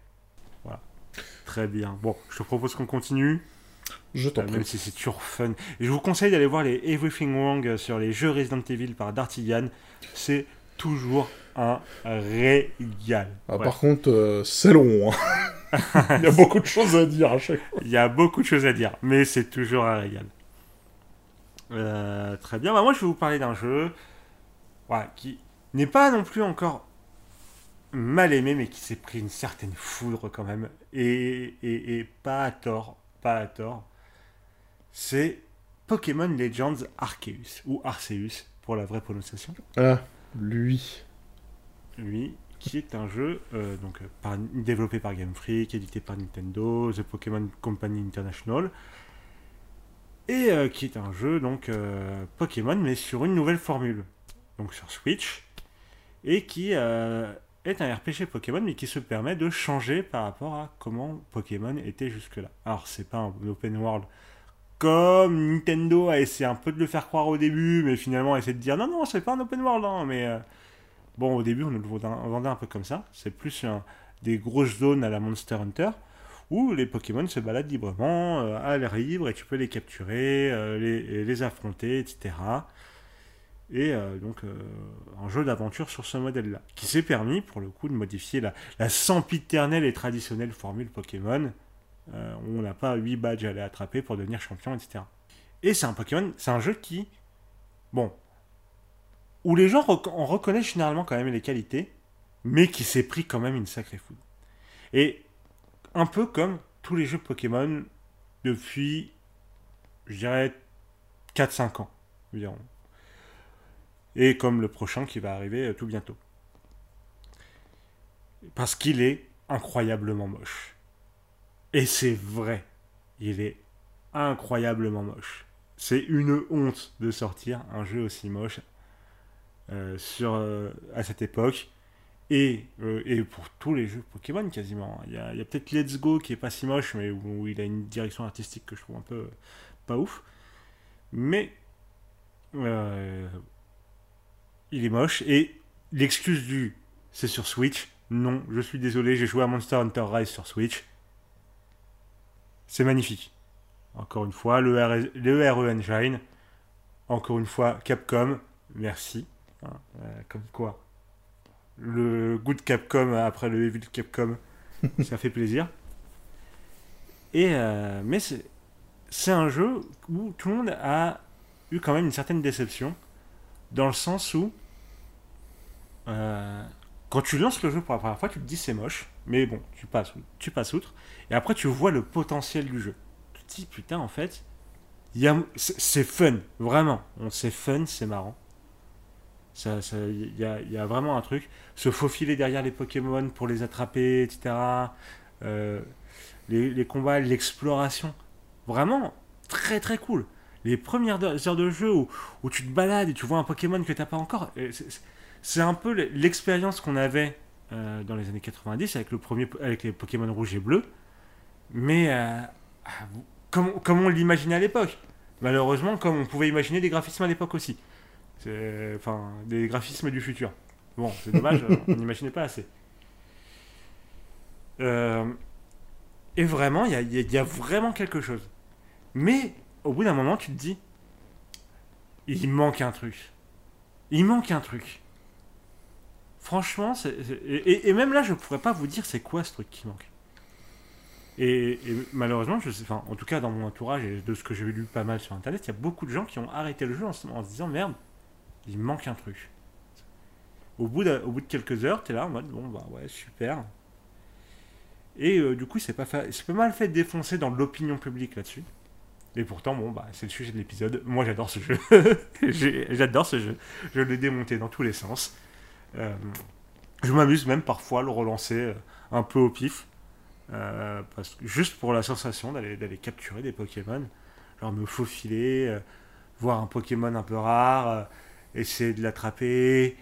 Voilà. Très bien. Bon, je te propose qu'on continue, Je t'en euh, prie. même si c'est toujours fun. Et je vous conseille d'aller voir les Everything Wrong sur les jeux Resident Evil par Dartigan. C'est toujours un régal. Ah, Ouais. Par contre, euh, c'est long. hein. Il y a beaucoup de choses à dire à chaque fois. Il y a beaucoup de choses à dire, mais c'est toujours un régal. Euh, très bien, bah, moi je vais vous parler d'un jeu voilà, qui n'est pas non plus encore mal aimé, mais qui s'est pris une certaine foudre quand même, et, et, et pas à tort, pas à tort. C'est Pokémon Legends Arceus, ou Arceus pour la vraie prononciation. Ah, lui. lui, qui est un jeu euh, donc, euh, par- développé par Game Freak, édité par Nintendo, The Pokémon Company International, et euh, qui est un jeu donc Pokémon, mais sur une nouvelle formule, donc sur Switch, et qui est un RPG Pokémon, mais qui se permet de changer par rapport à comment Pokémon était jusque-là. Alors, c'est pas un open world comme Nintendo a essayé un peu de le faire croire au début, mais finalement a essayé de dire non, non, c'est pas un open world, hein, mais. Bon, au début, on nous le vendait un peu comme ça. C'est plus des grosses zones à la Monster Hunter où les Pokémon se baladent librement, euh, à l'air libre, et tu peux les capturer, euh, les, affronter, etc. Et euh, donc, un jeu d'aventure sur ce modèle-là, qui s'est permis, pour le coup, de modifier la, sempiternelle et traditionnelle formule Pokémon, où on n'a pas 8 badges à aller attraper pour devenir champion, etc. Et c'est un Pokémon, c'est un jeu qui, bon, où les gens rec- reconnaissent généralement quand même les qualités, mais qui s'est pris quand même une sacrée foudre. Et un peu comme tous les jeux Pokémon depuis, je dirais, 4-5 ans environ. Et comme le prochain qui va arriver euh, tout bientôt. Parce qu'il est incroyablement moche. Et c'est vrai, il est incroyablement moche. C'est une honte de sortir un jeu aussi moche sur, euh, à cette époque. Et, euh, et pour tous les jeux Pokémon quasiment. Il y a, a peut-être Let's Go qui est pas si moche, mais où, il a une direction artistique que je trouve un peu euh, pas ouf. Mais euh, il est moche. Et l'excuse du c'est sur Switch, non, je suis désolé, j'ai joué à Monster Hunter Rise sur Switch. C'est magnifique. Encore une fois, le, RE le RE Engine. Encore une fois, Capcom, merci. Hein, euh, comme quoi, le goût de Capcom après le Evil Capcom, ça fait plaisir. Et euh, mais c'est un jeu où tout le monde a eu quand même une certaine déception, dans le sens où euh, quand tu lances le jeu pour la première fois, tu te dis c'est moche, mais bon, tu passes, tu passes outre. Et après, tu vois le potentiel du jeu. Tu te dis, putain, en fait, c'est fun, vraiment. On C'est fun, c'est marrant. Ça, ça- y, a, vraiment un truc. Se faufiler derrière les Pokémon pour les attraper, etc. Euh, les, combats, l'exploration. Vraiment, très très cool. Les premières heures de jeu où, où tu te balades et tu vois un Pokémon que t'as pas encore. c'est- un peu l'expérience qu'on avait euh, dans les années 90 avec, le premier, avec les Pokémon rouge et bleu. Mais euh, ah, comme, comme on l'imaginait à l'époque. Malheureusement, comme on pouvait imaginer des graphismes à l'époque aussi. C'est- Enfin, des graphismes du futur. Bon, c'est dommage, on n'imaginait pas assez. Euh, et vraiment, il y a, y a- il y a vraiment quelque chose. Mais au bout d'un moment, tu te dis, il manque un truc. Il manque un truc. Franchement, c'est- c'est- et, et même là, je pourrais pas vous dire c'est quoi ce truc qui manque. Et, et malheureusement, je sais, enfin, en tout cas dans mon entourage et de ce que j'ai lu pas mal sur internet, il y a beaucoup de gens qui ont arrêté le jeu en se disant merde, il manque un truc. Au bout de, au bout de quelques heures, tu es là en mode bon bah ouais super. Et euh, du coup, c'est pas, fa- pas mal fait de défoncer dans l'opinion publique là-dessus. Et pourtant, bon, bah, c'est le sujet de l'épisode. Moi, j'adore ce jeu. J'adore ce jeu. Je l'ai démonté dans tous les sens. Euh, je m'amuse même parfois à le relancer euh, un peu au pif. Juste pour la sensation d'aller, capturer des Pokémon. Genre me faufiler, voir un Pokémon un peu rare, essayer de l'attraper.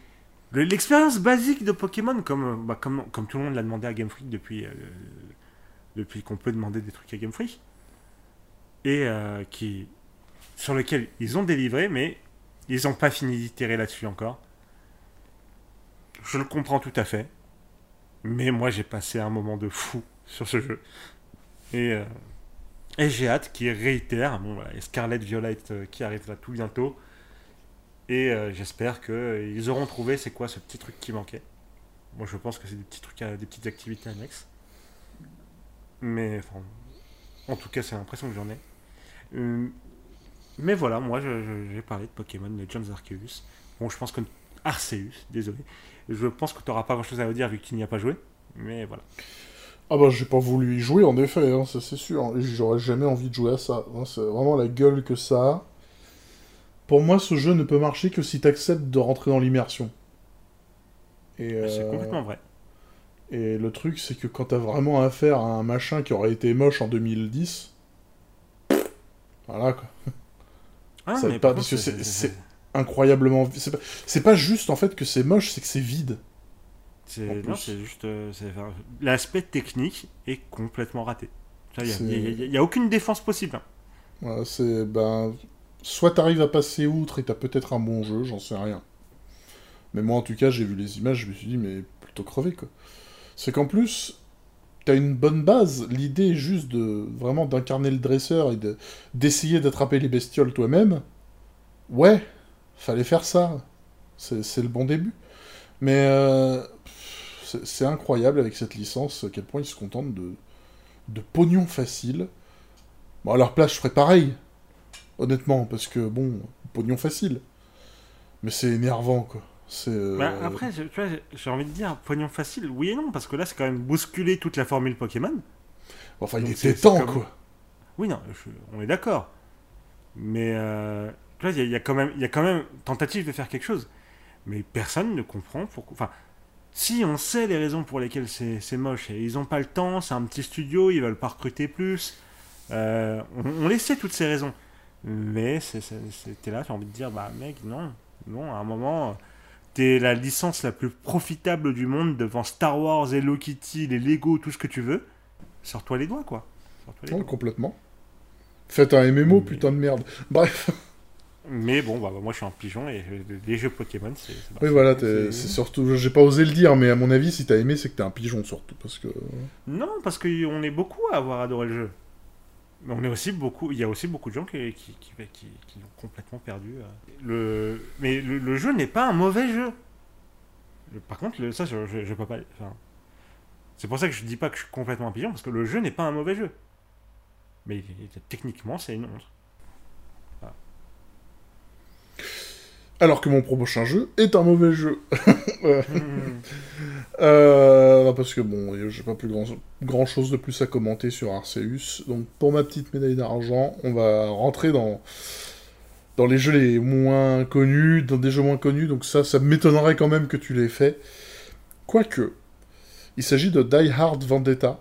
Le- L'expérience basique de Pokémon, comme, bah, comme, comme tout le monde l'a demandé à Game Freak depuis, euh, depuis qu'on peut demander des trucs à Game Freak. Et euh, qui, sur lequel ils ont délivré, mais ils n'ont pas fini d'itérer là-dessus encore. Je le comprends tout à fait. Mais moi, j'ai passé un moment de fou sur ce jeu. Et, euh, et j'ai hâte qu'il réitère. Bon, voilà, et Scarlet Violet qui arrive là tout bientôt. Et euh, j'espère qu'ils auront trouvé c'est quoi ce petit truc qui manquait. Moi, je pense que c'est des petits trucs, à- des petites activités annexes. Mais enfin, en tout cas, c'est l'impression que j'en ai. Euh, mais voilà, moi, j'ai parlé de Pokémon Legends Arceus. Bon, je pense que Arceus, désolé. Je pense que tu n'auras pas grand-chose à me dire vu que tu n'y as pas joué. Mais voilà. Ah bah j'ai pas voulu y jouer en effet, hein, ça c'est sûr. J'aurais jamais envie de jouer à ça. hein, C'est vraiment la gueule que ça a. Pour moi, ce jeu ne peut marcher que si t'acceptes de rentrer dans l'immersion. Et, C'est euh, complètement vrai. et le truc, c'est que quand t'as vraiment affaire à un machin qui aurait été moche en 2010, voilà quoi. Ah, ça mais pas, parce que c'est- Incroyablement. C'est pas... juste en fait que c'est moche, c'est que c'est vide. C'est juste. euh, L'aspect technique est complètement raté. Il n'y a, aucune défense possible. hein. Voilà, c'est ben soit t'arrives à passer outre et t'as peut-être un bon jeu, j'en sais rien. Mais moi en tout cas j'ai vu les images, je me suis dit mais plutôt crevé quoi. C'est qu'en plus t'as une bonne base, l'idée juste de vraiment d'incarner le dresseur et de d'essayer d'attraper les bestioles toi-même. Ouais, fallait faire ça. C'est le bon début. Mais euh, c'est c'est incroyable avec cette licence à quel point ils se contentent de de pognon facile. Bon, à leur place, je ferais pareil. Honnêtement, parce que, bon, pognon facile. Mais c'est énervant, quoi. C'est... euh, Bah, après, tu vois, j'ai- envie de dire pognon facile, oui et non, parce que là, c'est quand même bousculer toute la formule Pokémon. Enfin, il était temps, comme- quoi. Oui, non, je- on est d'accord. Mais euh, tu vois, il y, a- il y a quand même, il y a quand même tentative de faire quelque chose. Mais personne ne comprend pourquoi. Enfin, si on sait les raisons pour lesquelles c'est c'est moche, et ils n'ont pas le temps, c'est un petit studio, ils veulent pas recruter plus. euh, on, on les sait toutes ces raisons. Mais c'était là, j'ai envie de dire, bah mec, non, non, à un moment, t'es la licence la plus profitable du monde devant Star Wars, Hello Kitty, les Lego, tout ce que tu veux. Sors-toi les doigts, quoi. Les doigts. complètement. Faites un MMO, Mais- putain de merde. Bref. Mais bon, bah, moi je suis un pigeon et les jeux Pokémon, c'est. Oui, voilà, c'est surtout... J'ai pas osé le dire, mais à mon avis, si t'as aimé, c'est que t'es un pigeon, surtout, parce que... Non, parce qu'on est beaucoup à avoir adoré le jeu. Mais on est aussi beaucoup. Il y a aussi beaucoup de gens qui, qui, qui, qui- l'ont complètement perdu. euh. Le, mais le, jeu n'est pas un mauvais jeu. Par contre, le- ça, je, je, peux pas. c'est pour ça que je dis pas que je suis complètement un pigeon, parce que le jeu n'est pas un mauvais jeu. Mais techniquement, c'est une honte. Alors que mon prochain jeu est un mauvais jeu. Euh, parce que bon, j'ai pas plus grand, grand chose de plus à commenter sur Arceus. Donc pour ma petite médaille d'argent, on va rentrer dans, dans les jeux les moins connus, dans des jeux moins connus. Donc ça, ça m'étonnerait quand même que tu l'aies fait. Quoique, il s'agit de Die Hard Vendetta.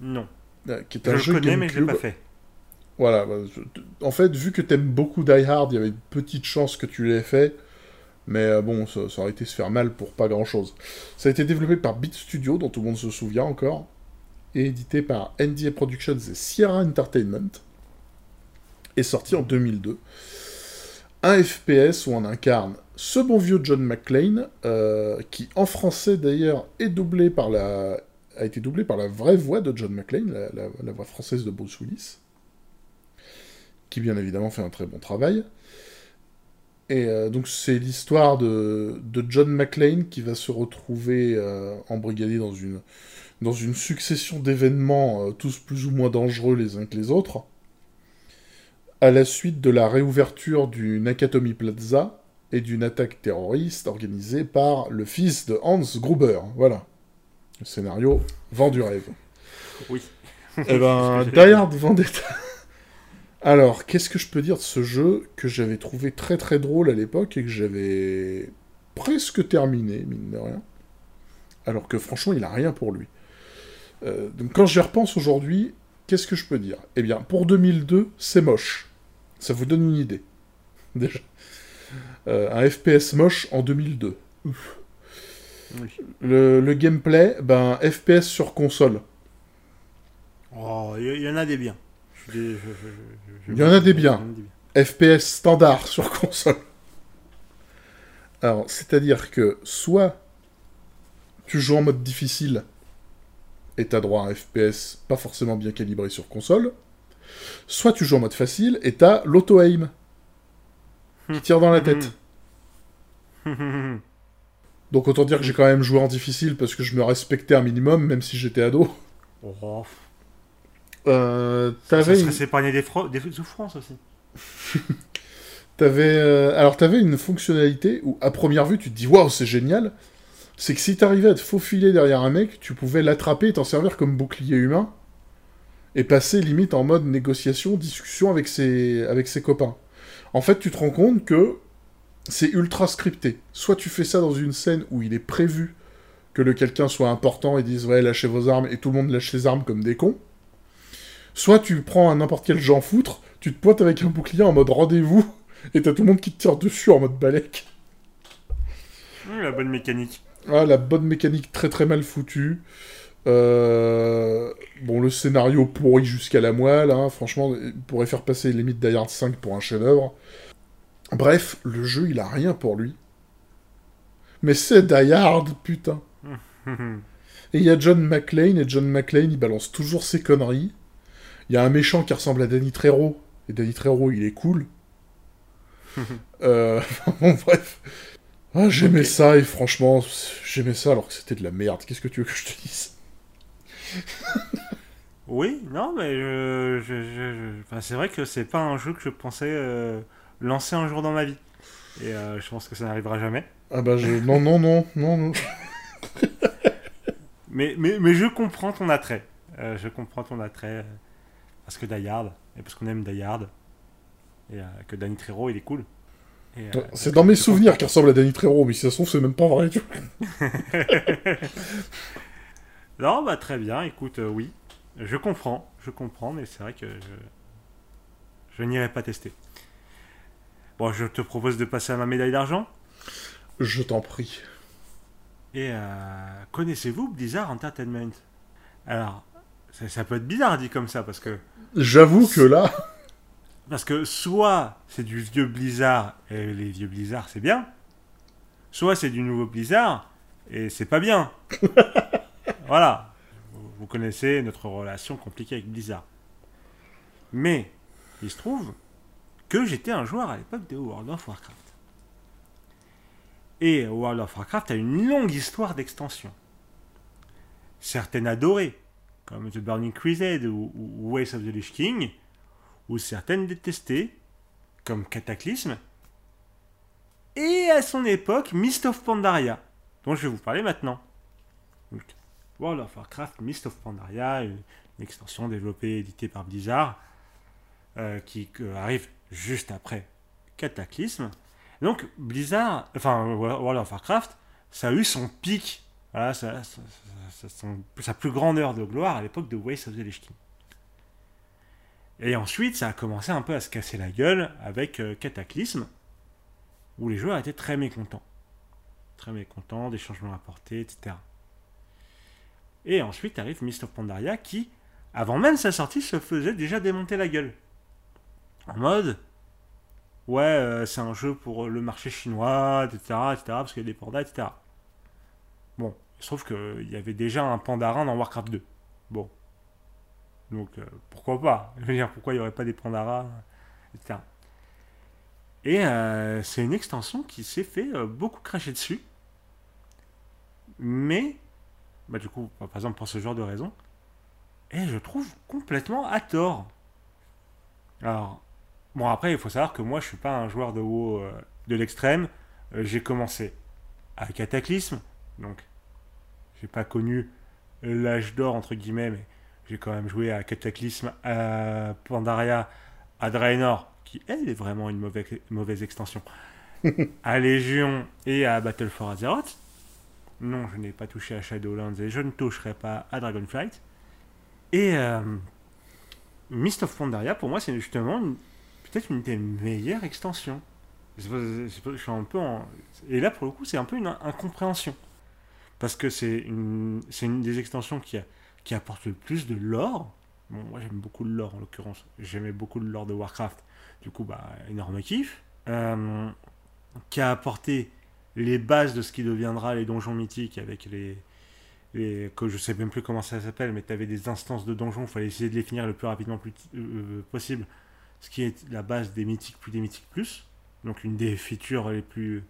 Non. euh, Qui est Je un le jeu connais, mais je l'ai GameCube. pas fait. Voilà, bah, en fait, vu que t'aimes beaucoup Die Hard, il y avait une petite chance que tu l'aies fait, mais euh, bon, ça, aurait été se faire mal pour pas grand chose. Ça a été développé par Beat Studio, dont tout le monde se souvient encore, et édité par NDA Productions et Sierra Entertainment, et sorti en 2002. Un FPS où on incarne ce bon vieux John McClane, euh, qui en français d'ailleurs doublé par la a été doublé par la vraie voix de John McClane, la, la- la voix française de Bruce Willis qui bien évidemment fait un très bon travail. Et euh, donc c'est l'histoire de, de John McClane qui va se retrouver euh, embrigadé dans une, dans une succession d'événements euh, tous plus ou moins dangereux les uns que les autres, à la suite de la réouverture du Nakatomi Plaza et d'une attaque terroriste organisée par le fils de Hans Gruber. Voilà. Le scénario vend du rêve. Oui. Eh ben, Die Vendetta. Alors, qu'est-ce que je peux dire de ce jeu que j'avais trouvé très très drôle à l'époque et que j'avais presque terminé, mine de rien. Alors que franchement, il a rien pour lui. Euh, donc quand j'y repense aujourd'hui, qu'est-ce que je peux dire? Eh bien, pour 2002, c'est moche. Ça vous donne une idée. Déjà. Euh, un FPS moche en 2002. Ouf. Oui. Le, le gameplay, ben, FPS sur console. Oh, il y, en a des biens. Je- Il y en a des biens. FPS standard sur console. Alors, c'est-à-dire que soit tu joues en mode difficile et t'as droit à un FPS pas forcément bien calibré sur console, soit tu joues en mode facile et t'as l'auto-aim qui tire dans la tête. Donc autant dire que j'ai quand même joué en difficile parce que je me respectais un minimum, même si j'étais ado. Oh, Euh, ça t'avais serait s'épargner des, souffrances aussi. T'avais, euh, alors t'avais une fonctionnalité où à première vue tu te dis waouh c'est génial, c'est que si t'arrivais à te faufiler derrière un mec, tu pouvais l'attraper et t'en servir comme bouclier humain et passer limite en mode négociation, discussion avec ses, avec ses copains. En fait tu te rends compte que c'est ultra scripté. Soit tu fais ça dans une scène où il est prévu que le quelqu'un soit important et dise ouais lâchez vos armes et tout le monde lâche ses armes comme des cons. Soit tu prends un n'importe quel Jean foutre, tu te pointes avec un bouclier en mode rendez-vous et t'as tout le monde qui te tire dessus en mode balèque. La bonne mécanique. Ah, la bonne mécanique très très mal foutue. Euh, Bon, le scénario pourri jusqu'à la moelle, hein. franchement, il pourrait faire passer limite Die Hard 5 pour un chef-d'œuvre. Bref, le jeu, il a rien pour lui. Mais c'est Die Hard, putain. Et il y a John McClane, et John McClane, il balance toujours ses conneries. Il y a un méchant qui ressemble à Danny Trejo, et Danny Trejo, il est cool. euh, bon, bref. Ah, j'aimais ça, et franchement, j'aimais ça alors que c'était de la merde. Qu'est-ce que tu veux que je te dise? Oui, non, mais je, je- je- je- enfin, c'est vrai que c'est pas un jeu que je pensais euh, lancer un jour dans ma vie. Et euh, je pense que ça n'arrivera jamais. Ah bah, je... non, non, non, non, non. Mais, mais, mais je comprends ton attrait. Euh, je comprends ton attrait. Parce que Die Hard, et parce qu'on aime Die Hard. Et euh, que Danny Trejo, il est cool. Euh, C'est dans mes souvenirs qu'il ressemble à Danny Trejo, mais si ça se trouve, c'est même pas vrai. tu vois. Non, bah très bien, écoute, euh, oui. Je comprends, je comprends, mais c'est vrai que je, je n'irai pas tester. Bon, je te propose de passer à ma médaille d'argent. Je t'en prie. Et connaissez-vous Blizzard Entertainment? Alors, ça, ça peut être bizarre dit comme ça, parce que, J'avoue que là... parce que soit c'est du vieux Blizzard, et les vieux Blizzard c'est bien, soit c'est du nouveau Blizzard, et c'est pas bien. voilà. Vous, vous connaissez notre relation compliquée avec Blizzard. Mais, il se trouve que j'étais un joueur à l'époque de World of Warcraft. Et World of Warcraft a une longue histoire d'extension. Certaines adorées, comme The Burning Crusade ou, ou of the Lich King, ou certaines détestées, comme Cataclysme et à son époque Mist of Pandaria, dont je vais vous parler maintenant. Donc, World of Warcraft Mist of Pandaria, une, une extension développée et éditée par Blizzard, euh, qui euh, arrive juste après Cataclysme. Donc Blizzard, enfin World of Warcraft, ça a eu son pic, voilà, son- sa plus grande heure de gloire à l'époque de Waste of the Lich King. Et ensuite, ça a commencé un peu à se casser la gueule avec euh, Cataclysme, où les joueurs étaient très mécontents. Très mécontents des changements apportés, etc. Et ensuite arrive Mist of Pandaria qui, avant même sa sortie, se faisait déjà démonter la gueule. En mode, ouais, euh, c'est un jeu pour le marché chinois, etc., etc., parce qu'il y a des pandas, etc. Bon, se trouve qu'il y avait déjà un pandarin dans Warcraft 2. Bon. Donc, euh, pourquoi pas? Je veux dire, pourquoi il n'y aurait pas des pandaras, etc. Et euh, c'est une extension qui s'est fait euh, beaucoup cracher dessus. Mais, bah, du coup, par exemple, pour ce genre de raison, et je trouve complètement à tort. Alors, bon, après, il faut savoir que moi, je suis pas un joueur de WoW de l'extrême. J'ai commencé à Cataclysme, donc j'ai pas connu l'âge d'or, entre guillemets, mais j'ai quand même joué à Cataclysme, à Pandaria, à Draenor, qui, elle, est vraiment une mauvaise, mauvaise extension, à Légion et à Battle for Azeroth. Non, je n'ai pas touché à Shadowlands et je ne toucherai pas à Dragonflight. Et euh, Mist of Pandaria, pour moi, c'est justement peut-être une des meilleures extensions. Je suis un peu en... Et là, pour le coup, c'est un peu une incompréhension. Parce que c'est une, des extensions qui, apporte le plus de lore. Moi, j'aime beaucoup le lore, en l'occurrence. J'aimais beaucoup le lore de Warcraft. Du coup, bah, énorme kiff. Euh, qui a apporté les bases de ce qui deviendra les donjons mythiques avec les, les que je sais même plus comment ça s'appelle, mais tu avais des instances de donjons, il fallait essayer de les finir le plus rapidement plus, euh, possible, ce qui est la base des mythiques plus des mythiques plus, donc une des features les plus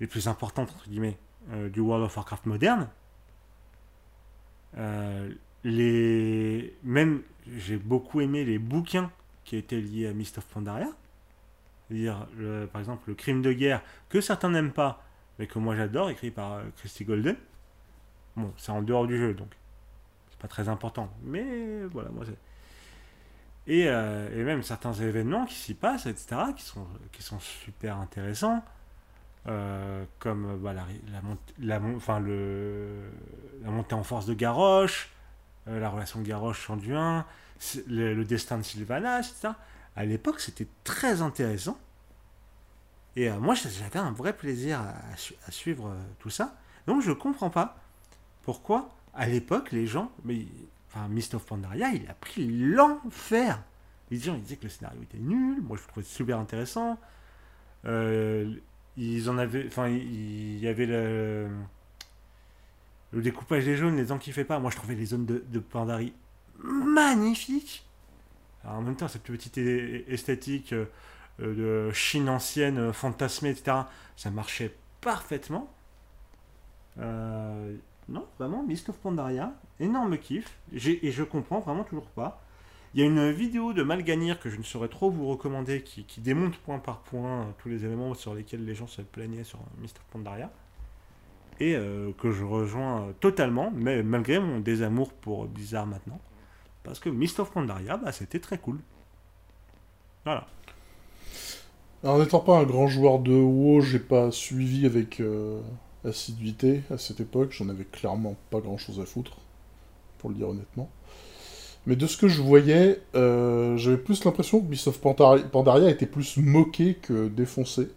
les plus importantes entre guillemets euh, du World of Warcraft moderne. Euh, les même j'ai beaucoup aimé les bouquins qui étaient liés à Mist of Pandaria. Le- par exemple, le crime de guerre, que certains n'aiment pas, mais que moi j'adore, écrit par euh, Christy Golden. Bon, c'est en dehors du jeu, donc c'est pas très important. Mais voilà, moi. Et, et même certains événements qui s'y passent, etc., qui sont, qui sont super intéressants, euh, comme bah, la, la, la, le, la montée en force de Garrosh, euh, la relation Garrosh-Chanduin, c'est- le, destin de Sylvanas, etc. À l'époque, c'était très intéressant. Et euh, moi, j'avais un vrai plaisir à, à su- à suivre tout ça. Donc, je comprends pas pourquoi, à l'époque, les gens. Mais, enfin, Mist of Pandaria, il a pris l'enfer. Les gens ils disaient que le scénario était nul. Moi, je le trouvais super intéressant. Ils en avaient. Enfin, il y avait le. Le découpage des zones, les gens kiffaient pas. Moi, je trouvais les zones de, de Pandarie magnifiques. En même temps, cette petite esthétique euh, de Chine ancienne, fantasmée, etc., ça marchait parfaitement. Euh, non, vraiment, Mist of Pandaria, énorme kiff. Et je comprends vraiment toujours pas. Il y a une vidéo de Malganir que je ne saurais trop vous recommander qui, démonte point par point euh, tous les éléments sur lesquels les gens se plaignaient sur Mist of Pandaria. Et euh, que je rejoins euh, totalement, mais malgré mon désamour pour Blizzard maintenant. Parce que Mist of Pandaria, bah, c'était très cool. Voilà. Alors, n'étant pas un grand joueur de WoW, j'ai pas suivi avec assiduité à cette époque. J'en avais clairement pas grand chose à foutre, pour le dire honnêtement. Mais de ce que je voyais, euh, j'avais plus l'impression que Beast of Pandaria était plus moqué que défoncé.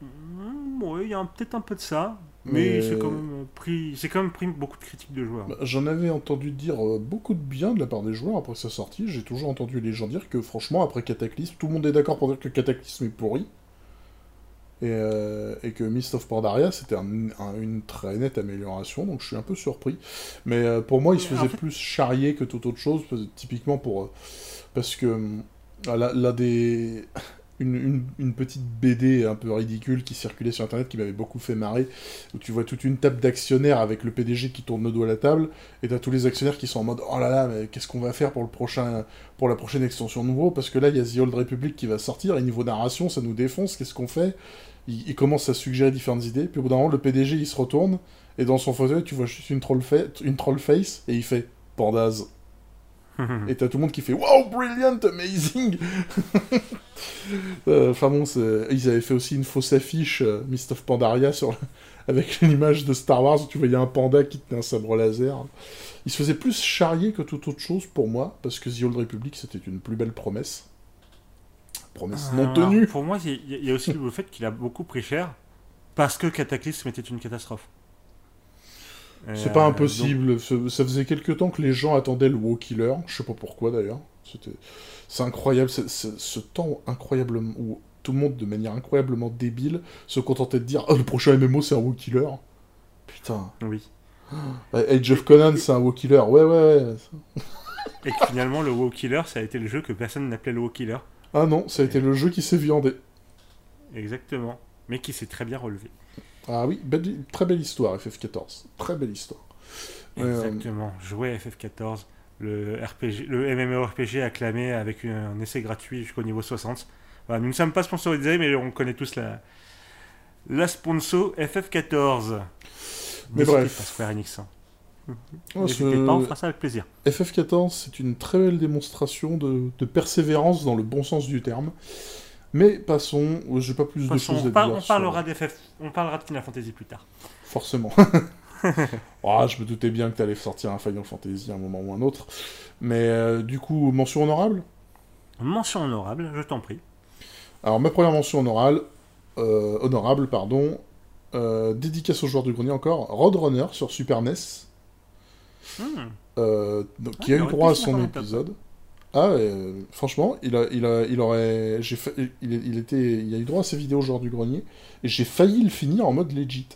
Mm, oui, il y a peut-être un peu de ça. Mais, Mais- c'est quand, même euh, pris- c'est quand même pris beaucoup de critiques de joueurs. Bah, J'en avais entendu dire euh, beaucoup de bien de la part des joueurs après sa sortie. J'ai toujours entendu les gens dire que franchement, après Cataclysme, tout le monde est d'accord pour dire que Cataclysme est pourri. Et, euh, et que Mist of Pandaria, c'était un- un- une très nette amélioration, donc je suis un peu surpris. Mais euh, pour moi, il se faisait plus charrier que toute autre chose, typiquement pour... euh, parce que là, là, des... une, petite BD un peu ridicule qui circulait sur Internet qui m'avait beaucoup fait marrer, où tu vois toute une table d'actionnaires avec le PDG qui tourne le dos à la table, et t'as tous les actionnaires qui sont en mode « Oh là là, mais qu'est-ce qu'on va faire pour, la prochaine extension nouveau? Parce que là, il y a The Old Republic qui va sortir, et niveau narration, ça nous défonce, qu'est-ce qu'on fait ?» il, commence à suggérer différentes idées, puis au bout d'un moment, le PDG, il se retourne, et dans son fauteuil, tu vois juste une troll, une troll face, et il fait « Pandas ». et t'as tout le monde qui fait Wow, brilliant, amazing euh, Enfin bon, ils avaient fait aussi une fausse affiche euh, Mist of Pandaria sur... avec l'image de Star Wars où tu voyais un panda qui tenait un sabre laser. Il se faisait plus charrier que toute autre chose pour moi, parce que The Old Republic c'était une plus belle promesse. Promesse non tenue. pour moi, il y, a aussi le fait qu'il a beaucoup pris cher parce que Cataclysm était une catastrophe. C'est pas euh, impossible. Ça faisait quelques temps que les gens attendaient le WoW Killer. Je sais pas pourquoi d'ailleurs. C'est incroyable, ce temps incroyablement où tout le monde de manière incroyablement débile se contentait de dire oh, le prochain MMO c'est un WoW Killer. Putain. Oui. Age of Conan c'est un WoW Killer. Ouais ouais ouais. Et que finalement le WoW Killer ça a été le jeu que personne n'appelait le WoW Killer. Ah non, ça a été le jeu qui s'est viandé. Exactement. Mais qui s'est très bien relevé. Ah oui, très belle histoire, FF14. Très belle histoire. Exactement. Jouer FF14, le, RPG, le MMORPG acclamé avec un essai gratuit jusqu'au niveau 60. Voilà, nous ne sommes pas sponsorisés, mais on connaît tous la, la sponsor FF14. Mais bref. Pas Square Enix. Hein. N'hésitez pas, on fera ça avec plaisir. FF14, c'est une très belle démonstration de, de, persévérance dans le bon sens du terme. Mais passons, j'ai pas plus de choses à dire. On parlera d'FF, on parlera de Final Fantasy plus tard. Forcément. oh, je me doutais bien que tu allais sortir un Final Fantasy à un moment ou un autre. Mais euh, du coup, mention honorable? Mention honorable, je t'en prie. Alors, ma première mention honorable, euh, honorable pardon, euh, dédicace aux joueurs du grenier encore, Roadrunner sur Super NES, hmm. donc, qui a eu droit à son épisode. Ah, franchement, il, a, il, a, il aurait. J'ai il, il, était, il a eu droit à ses vidéos genre du grenier, et j'ai failli le finir en mode legit.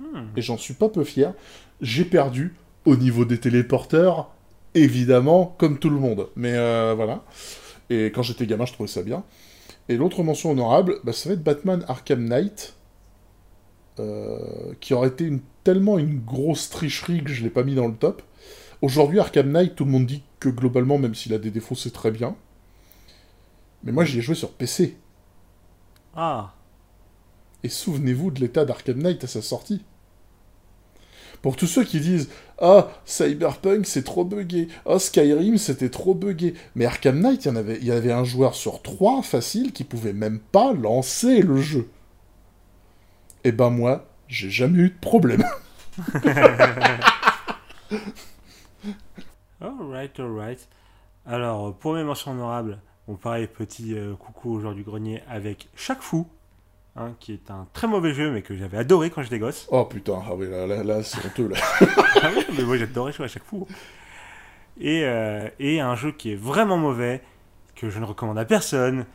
Hmm. Et j'en suis pas peu fier. J'ai perdu au niveau des téléporteurs, évidemment, comme tout le monde. Mais euh, voilà. Et quand j'étais gamin, je trouvais ça bien. Et l'autre mention honorable, bah, ça va être Batman Arkham Knight, euh, qui aurait été une, tellement une grosse tricherie que je l'ai pas mis dans le top. Aujourd'hui, Arkham Knight, tout le monde dit que globalement, même s'il a des défauts, c'est très bien. Mais moi, j'y ai joué sur PC. Ah. Et souvenez-vous de l'état d'Arkham Knight à sa sortie. Pour tous ceux qui disent Ah, Cyberpunk c'est trop buggé, Ah, Skyrim c'était trop buggé. Mais Arkham Knight, il y, en avait, il y avait un joueur sur trois facile qui pouvait même pas lancer le jeu. Et eh ben moi, j'ai jamais eu de problème. Alright, alright. Alors, pour mes mentions honorables, on pareil, petit euh, coucou au joueur du grenier avec Chaque Fou, hein, qui est un très mauvais jeu, mais que j'avais adoré quand j'étais gosse. Oh putain, ah oui, là, là, c'est honteux, là. ah oui, mais moi j'adorais jouer à Chaque Fou. Et, euh, et un jeu qui est vraiment mauvais, que je ne recommande à personne,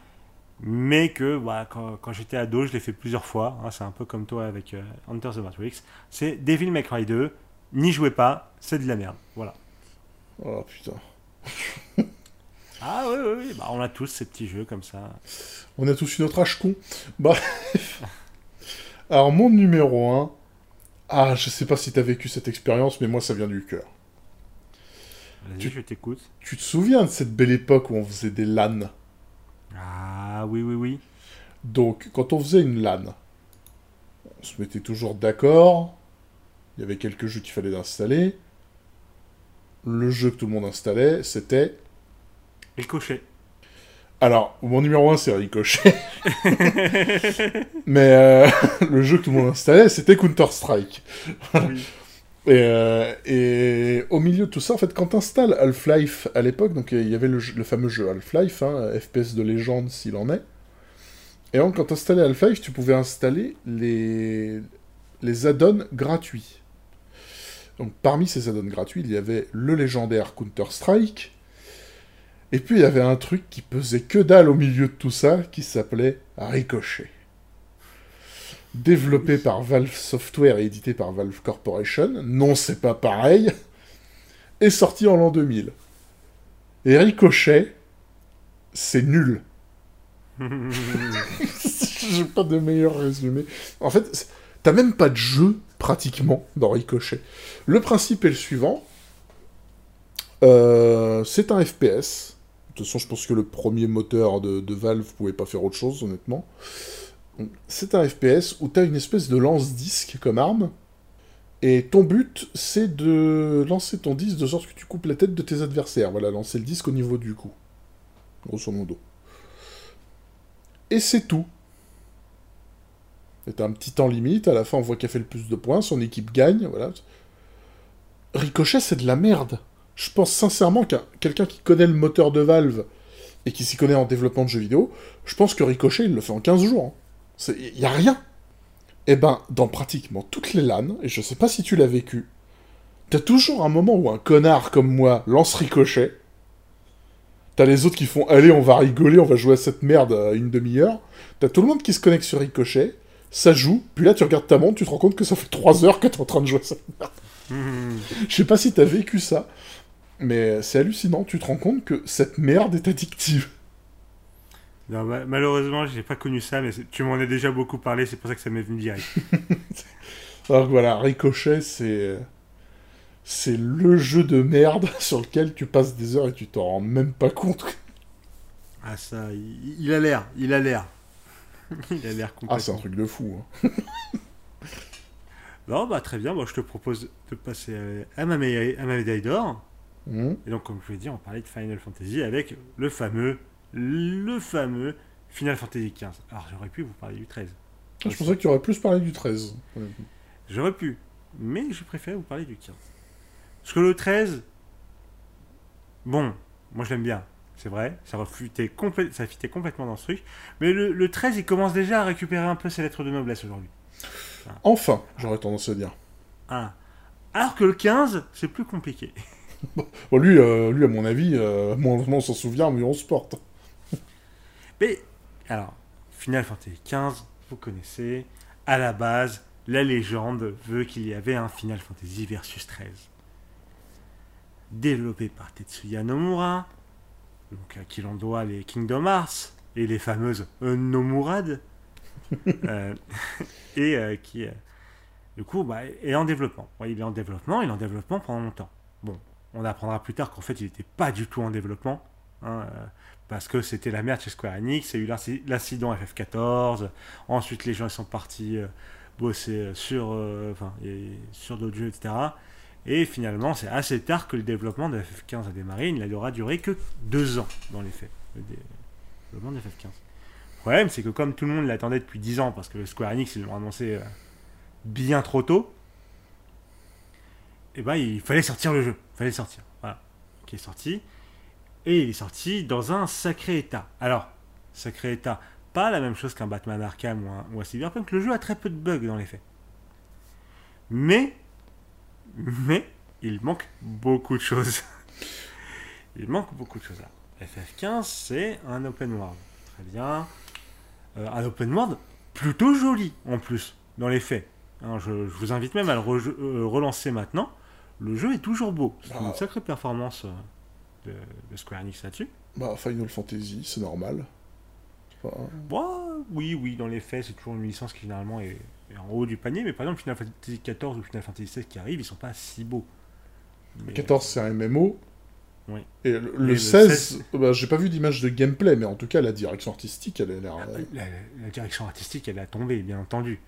mais que bah, quand, quand j'étais ado, je l'ai fait plusieurs fois. Hein, c'est un peu comme toi avec euh, Hunter the Matrix. C'est Devil May Cry 2. N'y jouez pas, c'est de la merde. Voilà. Oh putain. ah oui, oui, oui. Bah, on a tous ces petits jeux comme ça. On a tous une autre âge con. Bah. Alors, mon numéro 1. Ah, je sais pas si t'as vécu cette expérience, mais moi, ça vient du cœur. Vas-y, je t'écoute. Tu te souviens de cette belle époque où on faisait des LAN? Ah, oui, oui, oui. Donc, quand on faisait une LAN, on se mettait toujours d'accord. Il y avait quelques jeux qu'il fallait installer le jeu que tout le monde installait, c'était... Ricochet. Alors, mon numéro 1, c'est Ricochet. Mais euh, le jeu que tout le monde installait, c'était Counter-Strike. Euh, et, au milieu de tout ça, en fait, quand tu installes Half-Life à l'époque, donc il y avait le, fameux jeu Half-Life, hein, FPS de légende s'il en est. Et donc, quand tu installais Half-Life, tu pouvais installer les, les add-ons gratuits. Donc parmi ces add-ons gratuits, il y avait le légendaire Counter-Strike, et puis il y avait un truc qui pesait que dalle au milieu de tout ça, qui s'appelait Ricochet. Développé par Valve Software et édité par Valve Corporation, non c'est pas pareil, et sorti en l'an 2000. Et Ricochet, c'est nul. J'ai pas de meilleur résumé. En fait, t'as même pas de jeu, pratiquement, dans Ricochet. Le principe est le suivant. Euh, c'est un FPS. De toute façon, je pense que le premier moteur de, de Valve pouvait pas faire autre chose, honnêtement. C'est un FPS où t'as une espèce de lance-disque comme arme. Et ton but, c'est de lancer ton disque de sorte que tu coupes la tête de tes adversaires. Voilà, lancer le disque au niveau du cou. Grosso modo. Et c'est tout. C'est un petit temps limite, à la fin on voit qui a fait le plus de points, son équipe gagne, voilà. Ricochet c'est de la merde. Je pense sincèrement qu'un quelqu'un qui connaît le moteur de Valve et qui s'y connaît en développement de jeux vidéo, je pense que Ricochet il le fait en 15 jours. Il hein. y a rien. Eh ben, dans pratiquement toutes les LAN, et je sais pas si tu l'as vécu, t'as toujours un moment où un connard comme moi lance Ricochet, T'as les autres qui font Allez, on va rigoler, on va jouer à cette merde une demi-heure. T'as tout le monde qui se connecte sur Ricochet, ça joue, puis là tu regardes ta montre, tu te rends compte que ça fait 3 heures que t'es en train de jouer à cette merde. Je sais pas si t'as vécu ça, mais c'est hallucinant, tu te rends compte que cette merde est addictive. Non, malheureusement, j'ai pas connu ça, mais tu m'en as déjà beaucoup parlé, c'est pour ça que ça m'est venu direct. Alors voilà, Ricochet, c'est c'est le jeu de merde sur lequel tu passes des heures et tu t'en rends même pas compte. Ah ça, il, a l'air, il a l'air. Il a l'air complètement. Ah c'est un truc de fou. Hein. bon bah très bien, moi je te propose de passer à ma, médaille d'or. Mmh. Et donc comme je l'ai dit, on parlait de Final Fantasy avec le fameux, le fameux Final Fantasy XV. Alors j'aurais pu vous parler du 13. Ah, je pensais que tu aurais plus parlé du 13. J'aurais pu, mais je préfère vous parler du 15. Parce que le 13, bon, moi je l'aime bien, c'est vrai, ça, refutait ça fitait complètement dans ce truc. Mais le, 13, il commence déjà à récupérer un peu ses lettres de noblesse aujourd'hui. Enfin, j'aurais tendance à dire. Ah. Alors que le 15, c'est plus compliqué. bon, lui, euh, lui, à mon avis, euh, moins on s'en souvient, mieux on se porte. Mais, alors, Final Fantasy 15, vous connaissez, à la base, la légende veut qu'il y avait un Final Fantasy versus 13 développé par Tetsuya Nomura, donc à qui l'on doit les Kingdom Hearts et les fameuses Nomurades, euh, et euh, qui, euh, du coup, bah, est en développement. il est en développement, il est en développement pendant longtemps. Bon, on apprendra plus tard qu'en fait, il n'était pas du tout en développement, hein, parce que c'était la merde chez Square Enix, il y a eu l'incident FF14, ensuite les gens sont partis bosser sur, enfin, sur d'autres jeux, etc. Et finalement, c'est assez tard que le développement de FF15 a démarré. Il n'aura duré que deux ans, dans les faits, le développement de FF15. Le problème, c'est que comme tout le monde l'attendait depuis 10 ans, parce que Square Enix, ils l'ont annoncé euh, bien trop tôt, eh ben, il fallait sortir le jeu. Il fallait sortir. Voilà. Qui est sorti. Et il est sorti dans un sacré état. Alors, sacré état, pas la même chose qu'un Batman Arkham ou un, ou un Cyberpunk. Le jeu a très peu de bugs dans les faits. Mais mais il manque beaucoup de choses. il manque beaucoup de choses là. FF15, c'est un open world. Très bien. Euh, un open world plutôt joli en plus, dans les faits. Hein, je, vous invite même à le euh, relancer maintenant. Le jeu est toujours beau. C'est une bah. sacrée performance euh, de, Square Enix là-dessus. Bah, Final Fantasy, c'est normal. Bah, oui, oui, dans les faits, c'est toujours une licence qui généralement est, en haut du panier, mais par exemple Final Fantasy XIV ou Final Fantasy XVI qui arrivent, ils sont pas si beaux. Le 14 c'est un MMO. Oui. Et le, 16, bah, j'ai pas vu d'image de gameplay, mais en tout cas la direction artistique, elle a l'air. Euh, la, direction artistique, elle a tombé, bien entendu.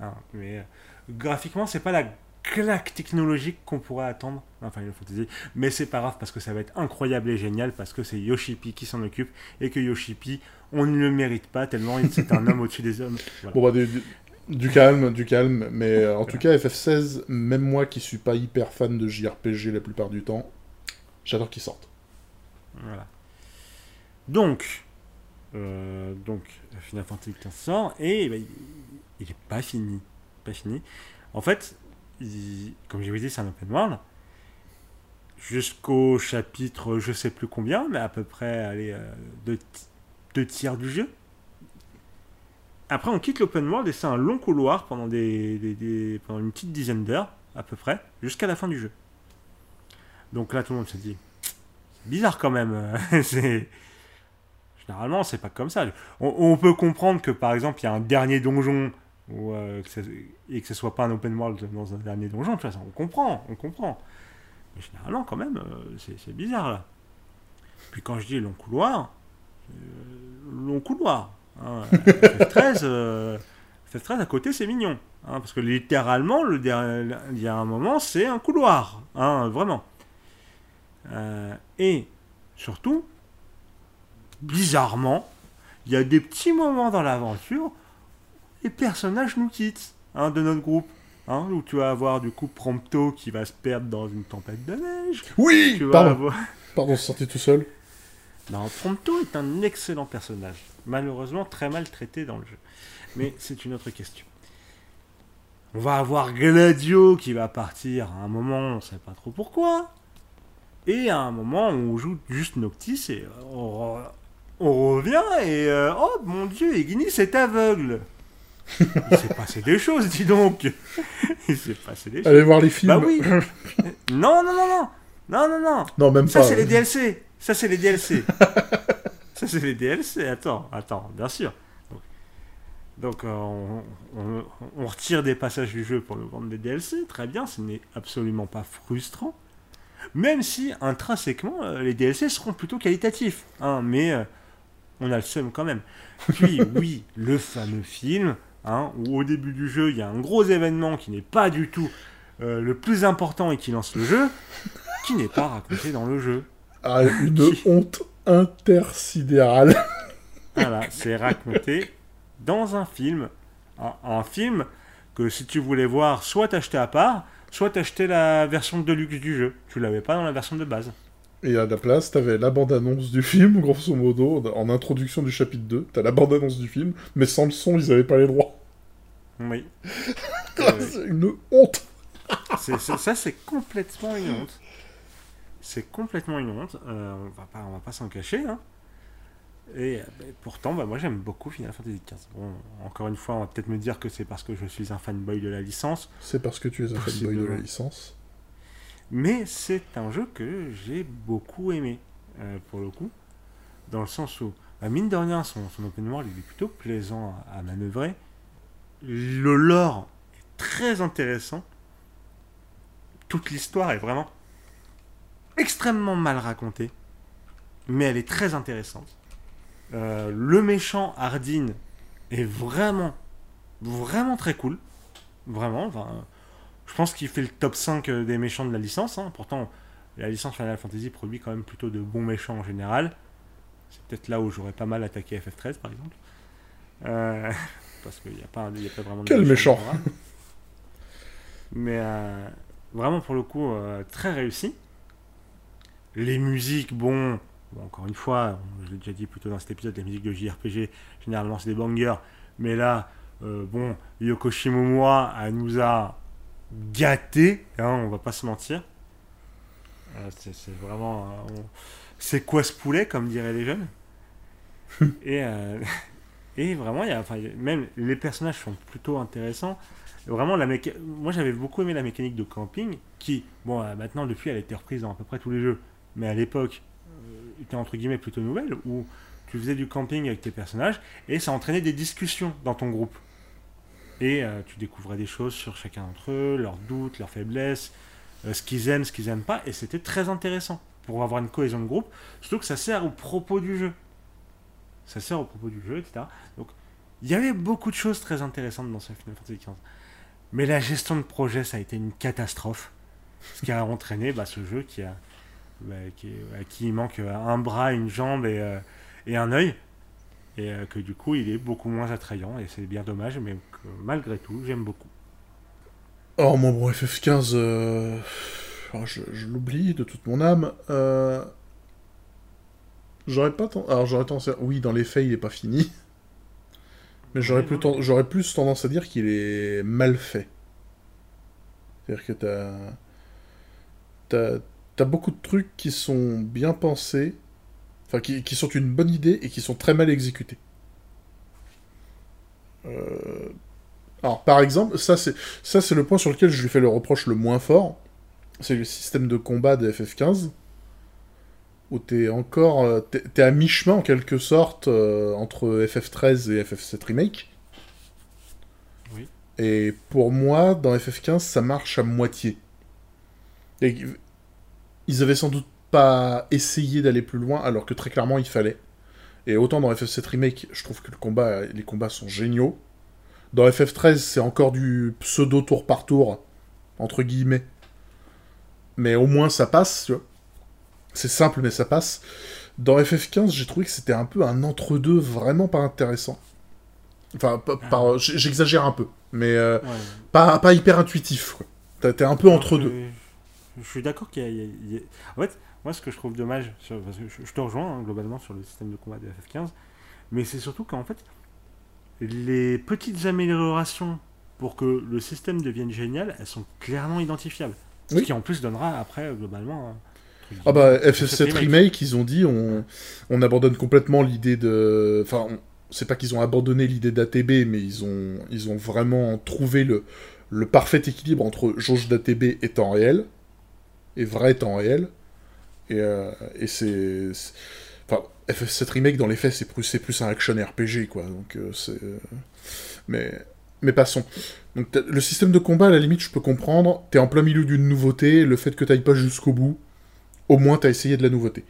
Hein, mais euh, graphiquement, c'est pas la claque technologique qu'on pourrait attendre dans Final Fantasy. Mais c'est pas grave parce que ça va être incroyable et génial parce que c'est Yoshipi qui s'en occupe et que Yoshipi, on ne le mérite pas tellement c'est un homme au-dessus des hommes. Bon, bah, du calme, du calme. Mais en tout cas, FF16, même moi qui suis pas hyper fan de JRPG la plupart du temps, j'adore qu'ils sortent. Voilà. Donc, euh, donc Final Fantasy XV sort et bah, il, est pas fini. Pas fini. En fait, comme je vous dit, c'est un open world. Jusqu'au chapitre, je sais plus combien, mais à peu près allez, euh, deux, deux tiers du jeu. Après, on quitte l'open world et c'est un long couloir pendant, une petite dizaine d'heures, à peu près, jusqu'à la fin du jeu. Donc là, tout le monde se dit, c'est bizarre quand même. Généralement, c'est pas comme ça. On, peut comprendre que par exemple, il y a un dernier donjon euh, et que ce soit pas un open world dans un dernier donjon, vois, ça, on comprend, on comprend. Mais généralement, quand même, euh, c'est c'est bizarre là. Puis quand je dis long couloir, euh, long couloir. Hein, FF13, euh, FF13 à côté, c'est mignon. hein, parce que littéralement, le il y a un moment, c'est un couloir. hein, vraiment. Euh, et surtout, bizarrement, il y a des petits moments dans l'aventure où les personnages nous quittent hein, de notre groupe. hein, où tu vas avoir du coup Prompto qui va se perdre dans une tempête de neige. Oui Tu vas Pardon, avoir... pardon, c'est sorti tout seul. Non, Prompto est un excellent personnage. Malheureusement, très mal traité dans le jeu. Mais c'est une autre question. On va avoir Gladio qui va partir à un moment, on ne sait pas trop pourquoi. Et à un moment, on joue juste Noctis et euh, on, re- on revient et... euh, oh mon dieu, Ignis est aveugle Il s'est passé des choses, dis donc Il s'est passé des choses. Allez voir les films. Bah oui Non, non, non, non Non, non, non Non, même ça, pas. c'est les DLC. Ça, c'est les DLC. Ça, c'est les DLC. Attends, attends, bien sûr. Donc, donc, euh, on, on- on retire des passages du jeu pour nous vendre des DLC. Très bien, ce n'est absolument pas frustrant. Même si, intrinsèquement, euh, les DLC seront plutôt qualitatifs. hein, mais euh, on a le seum quand même. Puis, oui, le fameux film, hein, où au début du jeu, il y a un gros événement qui n'est pas du tout euh, le plus important et qui lance le jeu, qui n'est pas raconté dans le jeu. Ah, une honte intersidérale. Voilà, c'est raconté dans un film. Un, un film que si tu voulais voir, soit t'achetais à part, soit t'achetais la version de luxe du jeu. Tu l'avais pas dans la version de base. Et à la place, t'avais la bande-annonce du film, grosso modo, en introduction du chapitre 2. T'as la bande-annonce du film, mais sans le son, ils avaient pas les droits. Oui. C'est une honte ça, c'est complètement une honte. C'est complètement une honte. Euh, on va pas, on va pas s'en cacher. hein. Et euh, pourtant, bah, moi, j'aime beaucoup Final Fantasy XV. Bon, encore une fois, on va peut-être me dire que c'est parce que je suis un fanboy de la licence. C'est parce que tu es un fanboy de la licence. Mais c'est un jeu que j'ai beaucoup aimé, euh, pour le coup. Dans le sens où, bah, mine de rien, son, son open world il est plutôt plaisant à, à manœuvrer. Le lore est très intéressant. Toute l'histoire est vraiment extrêmement mal racontée. Mais elle est très intéressante. Euh, le méchant Hardin est vraiment, vraiment très cool. Vraiment. Enfin, je pense qu'il fait le top 5 des méchants de la licence. hein. Pourtant, la licence Final Fantasy produit quand même plutôt de bons méchants en général. C'est peut-être là où j'aurais pas mal attaqué FF13 par exemple. Euh, parce qu'il n'y a, pas- il y a pas vraiment de Quel méchant. Mais euh, vraiment pour le coup, euh, très réussi. Les musiques, bon, bon, encore une fois, je l'ai déjà dit plutôt dans cet épisode, les musiques de JRPG, généralement c'est des bangers. Mais là, euh, bon, Yoko Shimomura, elle nous a gâté, hein, on va pas se mentir. Euh, c'est vraiment. euh, on- C'est quoi ce poulet, comme diraient les jeunes? Et, et vraiment, y a, enfin, même les personnages sont plutôt intéressants. Vraiment, la méca- moi j'avais beaucoup aimé la mécanique de camping, qui, bon, maintenant depuis, elle a été reprise dans à peu près tous les jeux, mais à l'époque, euh, était entre guillemets plutôt nouvelle, où tu faisais du camping avec tes personnages et ça entraînait des discussions dans ton groupe. Et euh, tu découvrais des choses sur chacun d'entre eux, leurs doutes, leurs faiblesses, euh, ce qu'ils aiment, ce qu'ils aiment pas, et c'était très intéressant pour avoir une cohésion de groupe, surtout que ça sert au propos du jeu. Ça sert au propos du jeu, etc. Donc, il y avait beaucoup de choses très intéressantes dans ce Final Fantasy XV. Mais la gestion de projet, ça a été une catastrophe. Ce qui a entraîné bah, ce jeu qui a, bah, qui, est- à qui il manque un bras, une jambe et, euh, et un œil. Et euh, que du coup, il est beaucoup moins attrayant. Et c'est bien dommage, mais que malgré tout, j'aime beaucoup. Oh, mon bon FF15, euh, oh, je, je l'oublie de toute mon âme. Euh, J'aurais pas tant... Alors, j'aurais tendance à... Oui, dans les faits, il est pas fini. Mais j'aurais plus, ten- j'aurais plus tendance à dire qu'il est mal fait. C'est-à-dire que t'as... T'as... Beaucoup de trucs qui sont bien pensés, enfin, qui, qui sont une bonne idée et qui sont très mal exécutés. Euh, Alors, par exemple, ça c'est ça c'est le point sur lequel je lui fais le reproche le moins fort. C'est le système de combat de FF15. où t'es encore... euh, t'es t'es à mi-chemin, en quelque sorte, euh, entre FF13 et FF7 Remake. Oui. Et pour moi, dans FF15, ça marche à moitié. Et ils avaient sans doute pas essayé d'aller plus loin, alors que très clairement, il fallait. Et autant dans FF7 Remake, je trouve que le combat, les combats sont géniaux. Dans FF13, c'est encore du pseudo tour par tour, entre guillemets. Mais au moins ça passe, tu vois. C'est simple, mais ça passe. Dans FF15, j'ai trouvé que c'était un peu un entre-deux vraiment pas intéressant. Enfin, j- j'exagère un peu, mais euh, Ouais. pas, pas hyper intuitif. T'es un peu entre deux. Je suis d'accord qu'il y, a- y En fait, moi, ce que je trouve dommage, sur- parce que je, je te rejoins hein, globalement sur le système de combat de FF15, mais c'est surtout qu'en fait, les petites améliorations pour que le système devienne génial, elles sont clairement identifiables. Ce Oui. qui en plus donnera après, euh, globalement. Ah bah, différent. FF7 Remake. Remake, ils ont dit on, on abandonne complètement l'idée de... Enfin, on- c'est pas qu'ils ont abandonné l'idée d'ATB, mais ils ont, ils ont vraiment trouvé le, le parfait équilibre entre jauge d'ATB et temps réel, et vrai temps réel. Et, euh, c'est... Enfin, FF7 Remake, dans les faits, c'est plus, un action RPG, quoi. Donc, euh, euh, Mais... Mais passons. Donc, le système de combat, à la limite, je peux comprendre. T'es en plein milieu d'une nouveauté, le fait que t'ailles pas jusqu'au bout, au moins t'as essayé de la nouveauté.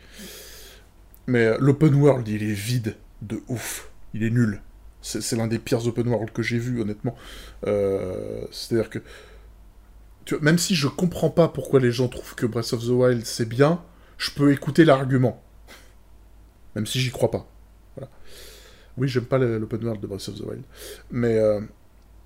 Mais l'open world, il est vide de ouf. Il est nul. C'est l'un des pires open world que j'ai vu, honnêtement. C'est-à-dire que... même si je comprends pas pourquoi les gens trouvent que Breath of the Wild c'est bien, je peux écouter l'argument. Même si j'y crois pas. Oui, j'aime pas l'open world de Breath of the Wild. Mais euh,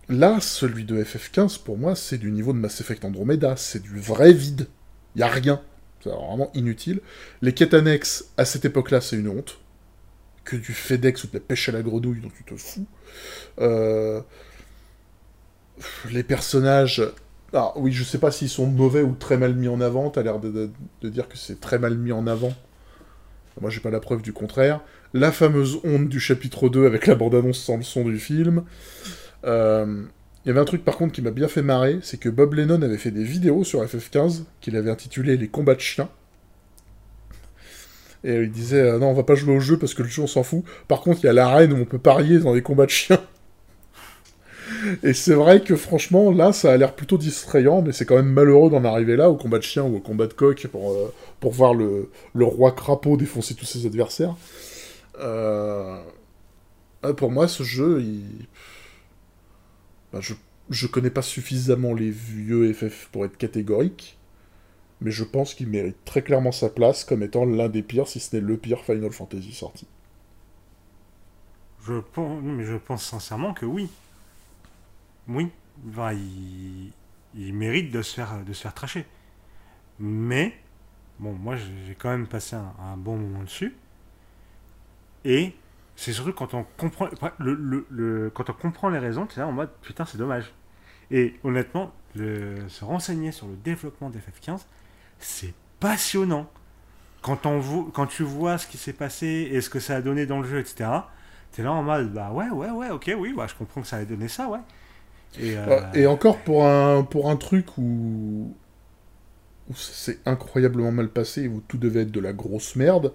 là, celui de FF15, pour moi, c'est du niveau de Mass Effect Andromeda. C'est du vrai vide. Y a rien. C'est vraiment inutile. Les quêtes annexes, à cette époque-là, c'est une honte. Que du FedEx ou de la pêche à la grenouille dont tu te fous. Euh, Les personnages... Ah oui, je sais pas s'ils sont mauvais ou très mal mis en avant. T'as l'air de, dire que c'est très mal mis en avant. Moi, j'ai pas la preuve du contraire. La fameuse honte du chapitre 2 avec la bande-annonce sans le son du film. Euh, Il y avait un truc par contre qui m'a bien fait marrer, c'est que Bob Lennon avait fait des vidéos sur FF15 qu'il avait intitulées Les combats de chiens. Et il disait euh, non, on va pas jouer au jeu parce que le jeu on s'en fout. Par contre, il y a l'arène où on peut parier dans les combats de chiens. Et c'est vrai que franchement, là, ça a l'air plutôt distrayant, mais c'est quand même malheureux d'en arriver là, au combat de chiens ou au combat de coq, pour, euh, pour voir le, le roi crapaud défoncer tous ses adversaires. Euh, ah, Pour moi, ce jeu, bah, je, je connais pas suffisamment les vieux FF pour être catégorique, mais je pense qu'il mérite très clairement sa place comme étant l'un des pires, si ce n'est le pire Final Fantasy sorti. Je pense, mais je pense sincèrement que oui. Oui. Enfin, il, il mérite de se faire, de se faire tracher. Mais, bon, moi, j'ai quand même passé un, bon moment dessus. Et c'est surtout quand on comprend, le, le- le- quand on comprend les raisons, tu es là en mode putain, c'est dommage. Et honnêtement, se renseigner sur le développement d'FF15, c'est passionnant. Quand, on quand tu vois ce qui s'est passé et ce que ça a donné dans le jeu, etc., t'es là en mode bah ouais, ouais, ouais, ok, oui, bah, je comprends que ça a donné ça, ouais. Et, euh, Euh, Et encore pour un, pour un truc où, où c'est incroyablement mal passé, où tout devait être de la grosse merde,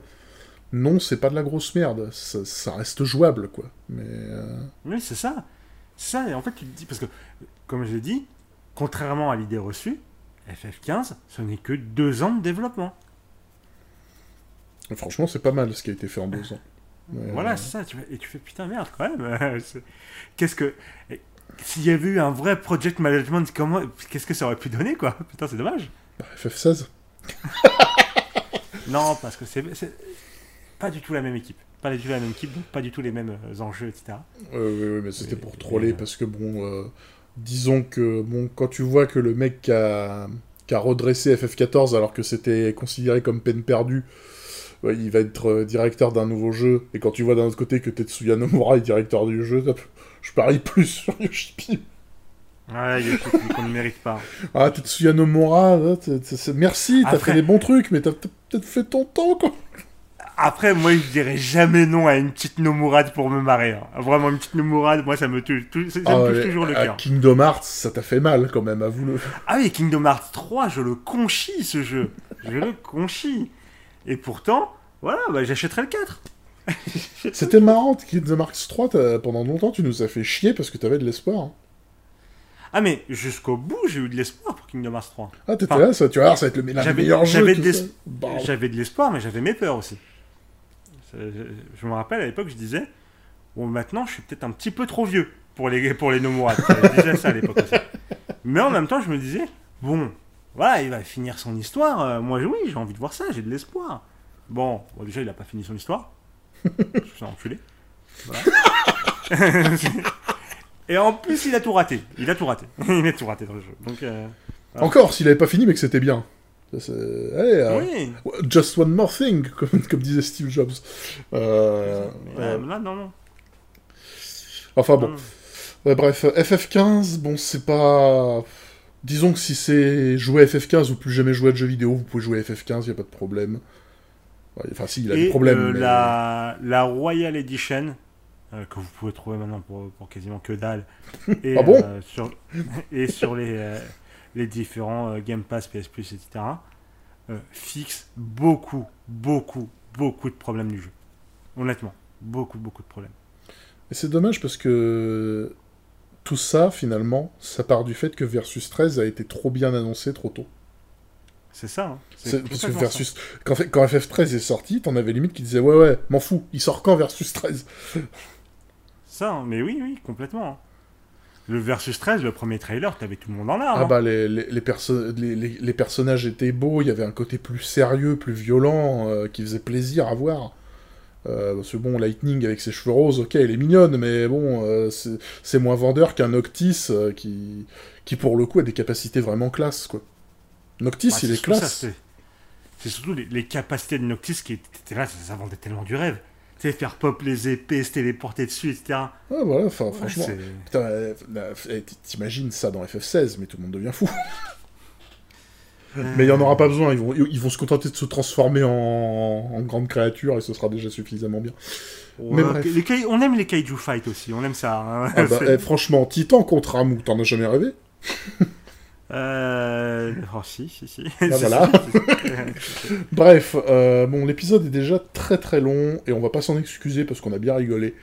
non, c'est pas de la grosse merde, ça, ça reste jouable, quoi. Mais... euh, Oui, c'est ça. Ça, et en fait, tu te dis, parce que, comme je l'ai dit, contrairement à l'idée reçue, FF15, ce n'est que deux ans de développement. Franchement, c'est pas mal ce qui a été fait en deux ans. Mais, Voilà, euh, c'est ça. Tu et tu fais putain, merde, quand même. Qu'est-ce que. S'il y avait eu un vrai project management, comment. Qu'est-ce que ça aurait pu donner, quoi? Putain, c'est dommage. bah, FF16 Non, parce que c'est. Pas du tout la même équipe. Pas du tout la même équipe, donc pas du tout les mêmes euh, enjeux, etc. Euh, oui, oui, mais c'était pour troller, et- parce que bon, euh, disons que, bon, quand tu vois que le mec qui a, qui a redressé FF14 alors que c'était considéré comme peine perdue, il va être euh, directeur d'un nouveau jeu, et quand tu vois d'un autre côté que Tetsuya Nomura est directeur du jeu, je parie plus sur Yoshipi. Ouais, il y a des trucs qu'on ne mérite pas. Ah, Tetsuya Nomura, c'est- merci, t'as fait des bons trucs, mais t'as peut-être fait ton temps, quoi. Après, moi, je dirais jamais non à une petite Nomurade pour me marrer. hein. Vraiment, une petite Nomurade, moi, ça me tue, tout- ça, Ah, me touche ouais, toujours le cœur. Kingdom Hearts, ça t'a fait mal, quand même, avoue-le. Ah oui, Kingdom Hearts 3, je le conchis, ce jeu. Je le conchis. Et pourtant, voilà, bah, j'achèterais le 4. C'était marrant, Kingdom Hearts 3, t'as- pendant longtemps, tu nous as fait chier parce que t'avais de l'espoir. hein. Ah, mais jusqu'au bout, j'ai eu de l'espoir pour Kingdom Hearts 3. Ah, t'étais Enfin, là, ça, tu voir, ça va être le, meilleur jeu. j'avais de l'espoir, mais j'avais mes peurs aussi. Je, me rappelle à l'époque, je disais Bon, maintenant, je suis peut-être un petit peu trop vieux pour les, pour les Nomura. Je disais ça à l'époque aussi. Mais en même temps, je me disais Bon, voilà, il va finir son histoire. euh, moi, oui, j'ai envie de voir ça, j'ai de l'espoir. Bon, bon, déjà, il a pas fini son histoire. Je suis enculé. Voilà. Et en plus, il a tout raté. Il a tout raté. il a tout raté dans le jeu. Donc, euh, Encore, s'il avait pas fini, mais que c'était bien. Ça, Allez, euh, oui. Just one more thing, comme, comme disait Steve Jobs. Euh, Mais, euh, là, non, non. enfin bon. Non. Ouais, bref, FF15, bon, c'est pas. Disons que si c'est jouer à FF15 ou plus jamais jouer à de jeux vidéo, vous pouvez jouer à FF15, y a pas de problème. Enfin, si, il a Et des problèmes. euh, mais- la, la Royal Edition, euh, que vous pouvez trouver maintenant pour, pour quasiment que dalle. Et, Ah bon? euh, sur, Et sur les, les différents Game Pass, PS Plus, etc. fixe beaucoup, beaucoup, beaucoup de problèmes du jeu. Honnêtement, beaucoup, beaucoup de problèmes. Et c'est dommage parce que tout ça, finalement, ça part du fait que Versus 13 a été trop bien annoncé trop tôt. C'est ça. hein. C'est- Parce que Versus... Quand, F- quand FF13 est sorti, t'en avais limite qui disaient Ouais, ouais, m'en fous, il sort quand Versus 13 Ça, hein. mais oui, oui, complètement. Le Versus 13, le premier trailer, t'avais tout le monde en larmes. Ah hein. bah, les, les, les, perso- les, les- les personnages étaient beaux, il y avait un côté plus sérieux, plus violent, euh, qui faisait plaisir à voir. Euh, parce que bon, Lightning avec ses cheveux roses, ok, elle est mignonne, mais bon, euh, c'est moins vendeur qu'un Noctis euh, qui, qui, pour le coup, a des capacités vraiment classe, quoi. Noctis, Bah, il est classe. c'est- surtout les, les capacités de Noctis qui étaient là, ça, vendait tellement du rêve. Tu sais, faire pop les épées, se téléporter dessus, etc. Ah, voilà, enfin, Ouais, franchement. euh, eh, t'imagines ça dans FF16, mais tout le monde devient fou. Mais il n'y en aura pas besoin, ils vont, ils vont se contenter de se transformer en, en grande créature et ce sera déjà suffisamment bien. Ouais, les kai- on aime les kaiju fight aussi, on aime ça. hein. Ah bah, eh, franchement, Titan contre Ramu, t'en as jamais rêvé? Euh... Oh si, si, si. Ah, voilà. Bref, euh, bon, l'épisode est déjà très très long et on va pas s'en excuser parce qu'on a bien rigolé.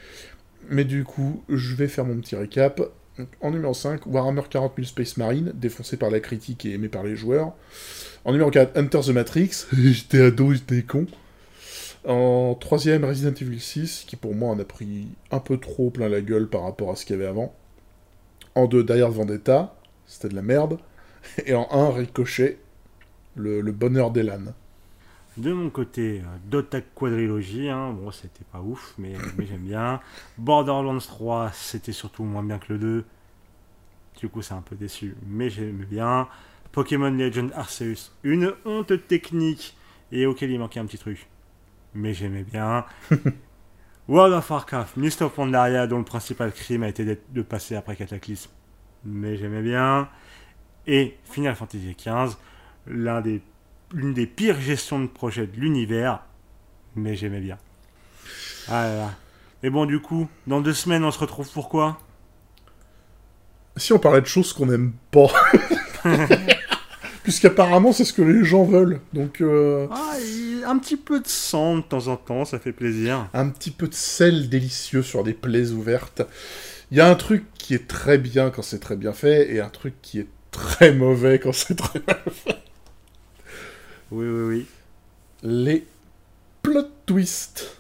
Mais du coup, je vais faire mon petit récap. En numéro 5, Warhammer 40 000 Space Marine, défoncé par la critique et aimé par les joueurs. En numéro 4, Hunter the Matrix, j'étais ado, j'étais con. En troisième, Resident Evil 6, qui pour moi en a pris un peu trop plein la gueule par rapport à ce qu'il y avait avant. En deux, Die Hard Vendetta, c'était de la merde. Et en un, Ricochet, le, le bonheur d'Elan. De mon côté, euh, Dota Quadrilogy, hein, bon, c'était pas ouf, mais, mais j'aime bien. Borderlands 3, c'était surtout moins bien que le 2. Du coup, c'est un peu déçu, mais j'aime bien. Pokémon Legend Arceus, une honte technique et auquel il manquait un petit truc. Mais j'aimais bien. World of Warcraft, Mist of Pandaria, dont le principal crime a été de passer après Cataclysme. Mais j'aimais bien. Et Final Fantasy XV, l'un des l'une des pires gestions de projet de l'univers, mais j'aimais bien. Ah là là. Et bon, du coup, dans deux semaines, on se retrouve pour quoi? Si on parlait de choses qu'on n'aime pas. Puisqu'apparemment, c'est ce que les gens veulent. Donc, euh, ah, Un petit peu de sang de temps en temps, ça fait plaisir. un petit peu de sel délicieux sur des plaies ouvertes. Il y a un truc qui est très bien quand c'est très bien fait, et un truc qui est très mauvais quand c'est très mal Oui, oui, oui. Les plot twists.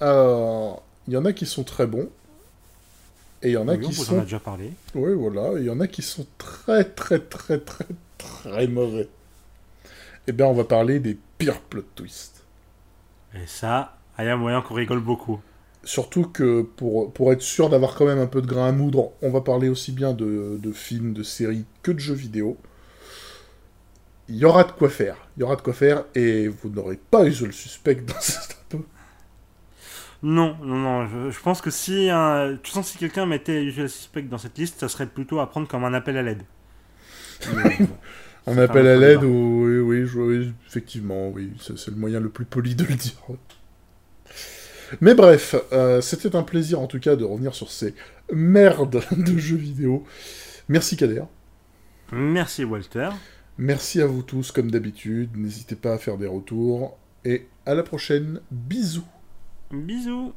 Alors, il y en a qui sont très bons. Et il y en a Oui, on qui vous en sont a déjà parlé. Oui, voilà. Il y en a qui sont très, très, très, très, très mauvais. Eh bien, on va parler des pires plot twists. Et ça, il y a moyen qu'on rigole beaucoup. Surtout que pour, pour être sûr d'avoir quand même un peu de grain à moudre, on va parler aussi bien de, de films, de séries que de jeux vidéo. Il y aura de quoi faire. Il y aura de quoi faire et vous n'aurez pas eu le suspect dans cette peu. Non, non, non. Je, je pense que si un, tu sens si quelqu'un mettait Usual Suspect dans cette liste, ça serait plutôt à prendre comme un appel à l'aide. Un à autre l'aide ou oui, oui, je- oui, effectivement, oui, c'est c'est le moyen le plus poli de le dire. Mais bref, euh, c'était un plaisir en tout cas de revenir sur ces merdes de jeux vidéo. Merci Kader. Merci Walter. Merci à vous tous, comme d'habitude. N'hésitez pas à faire des retours. Et à la prochaine. Bisous. Bisous.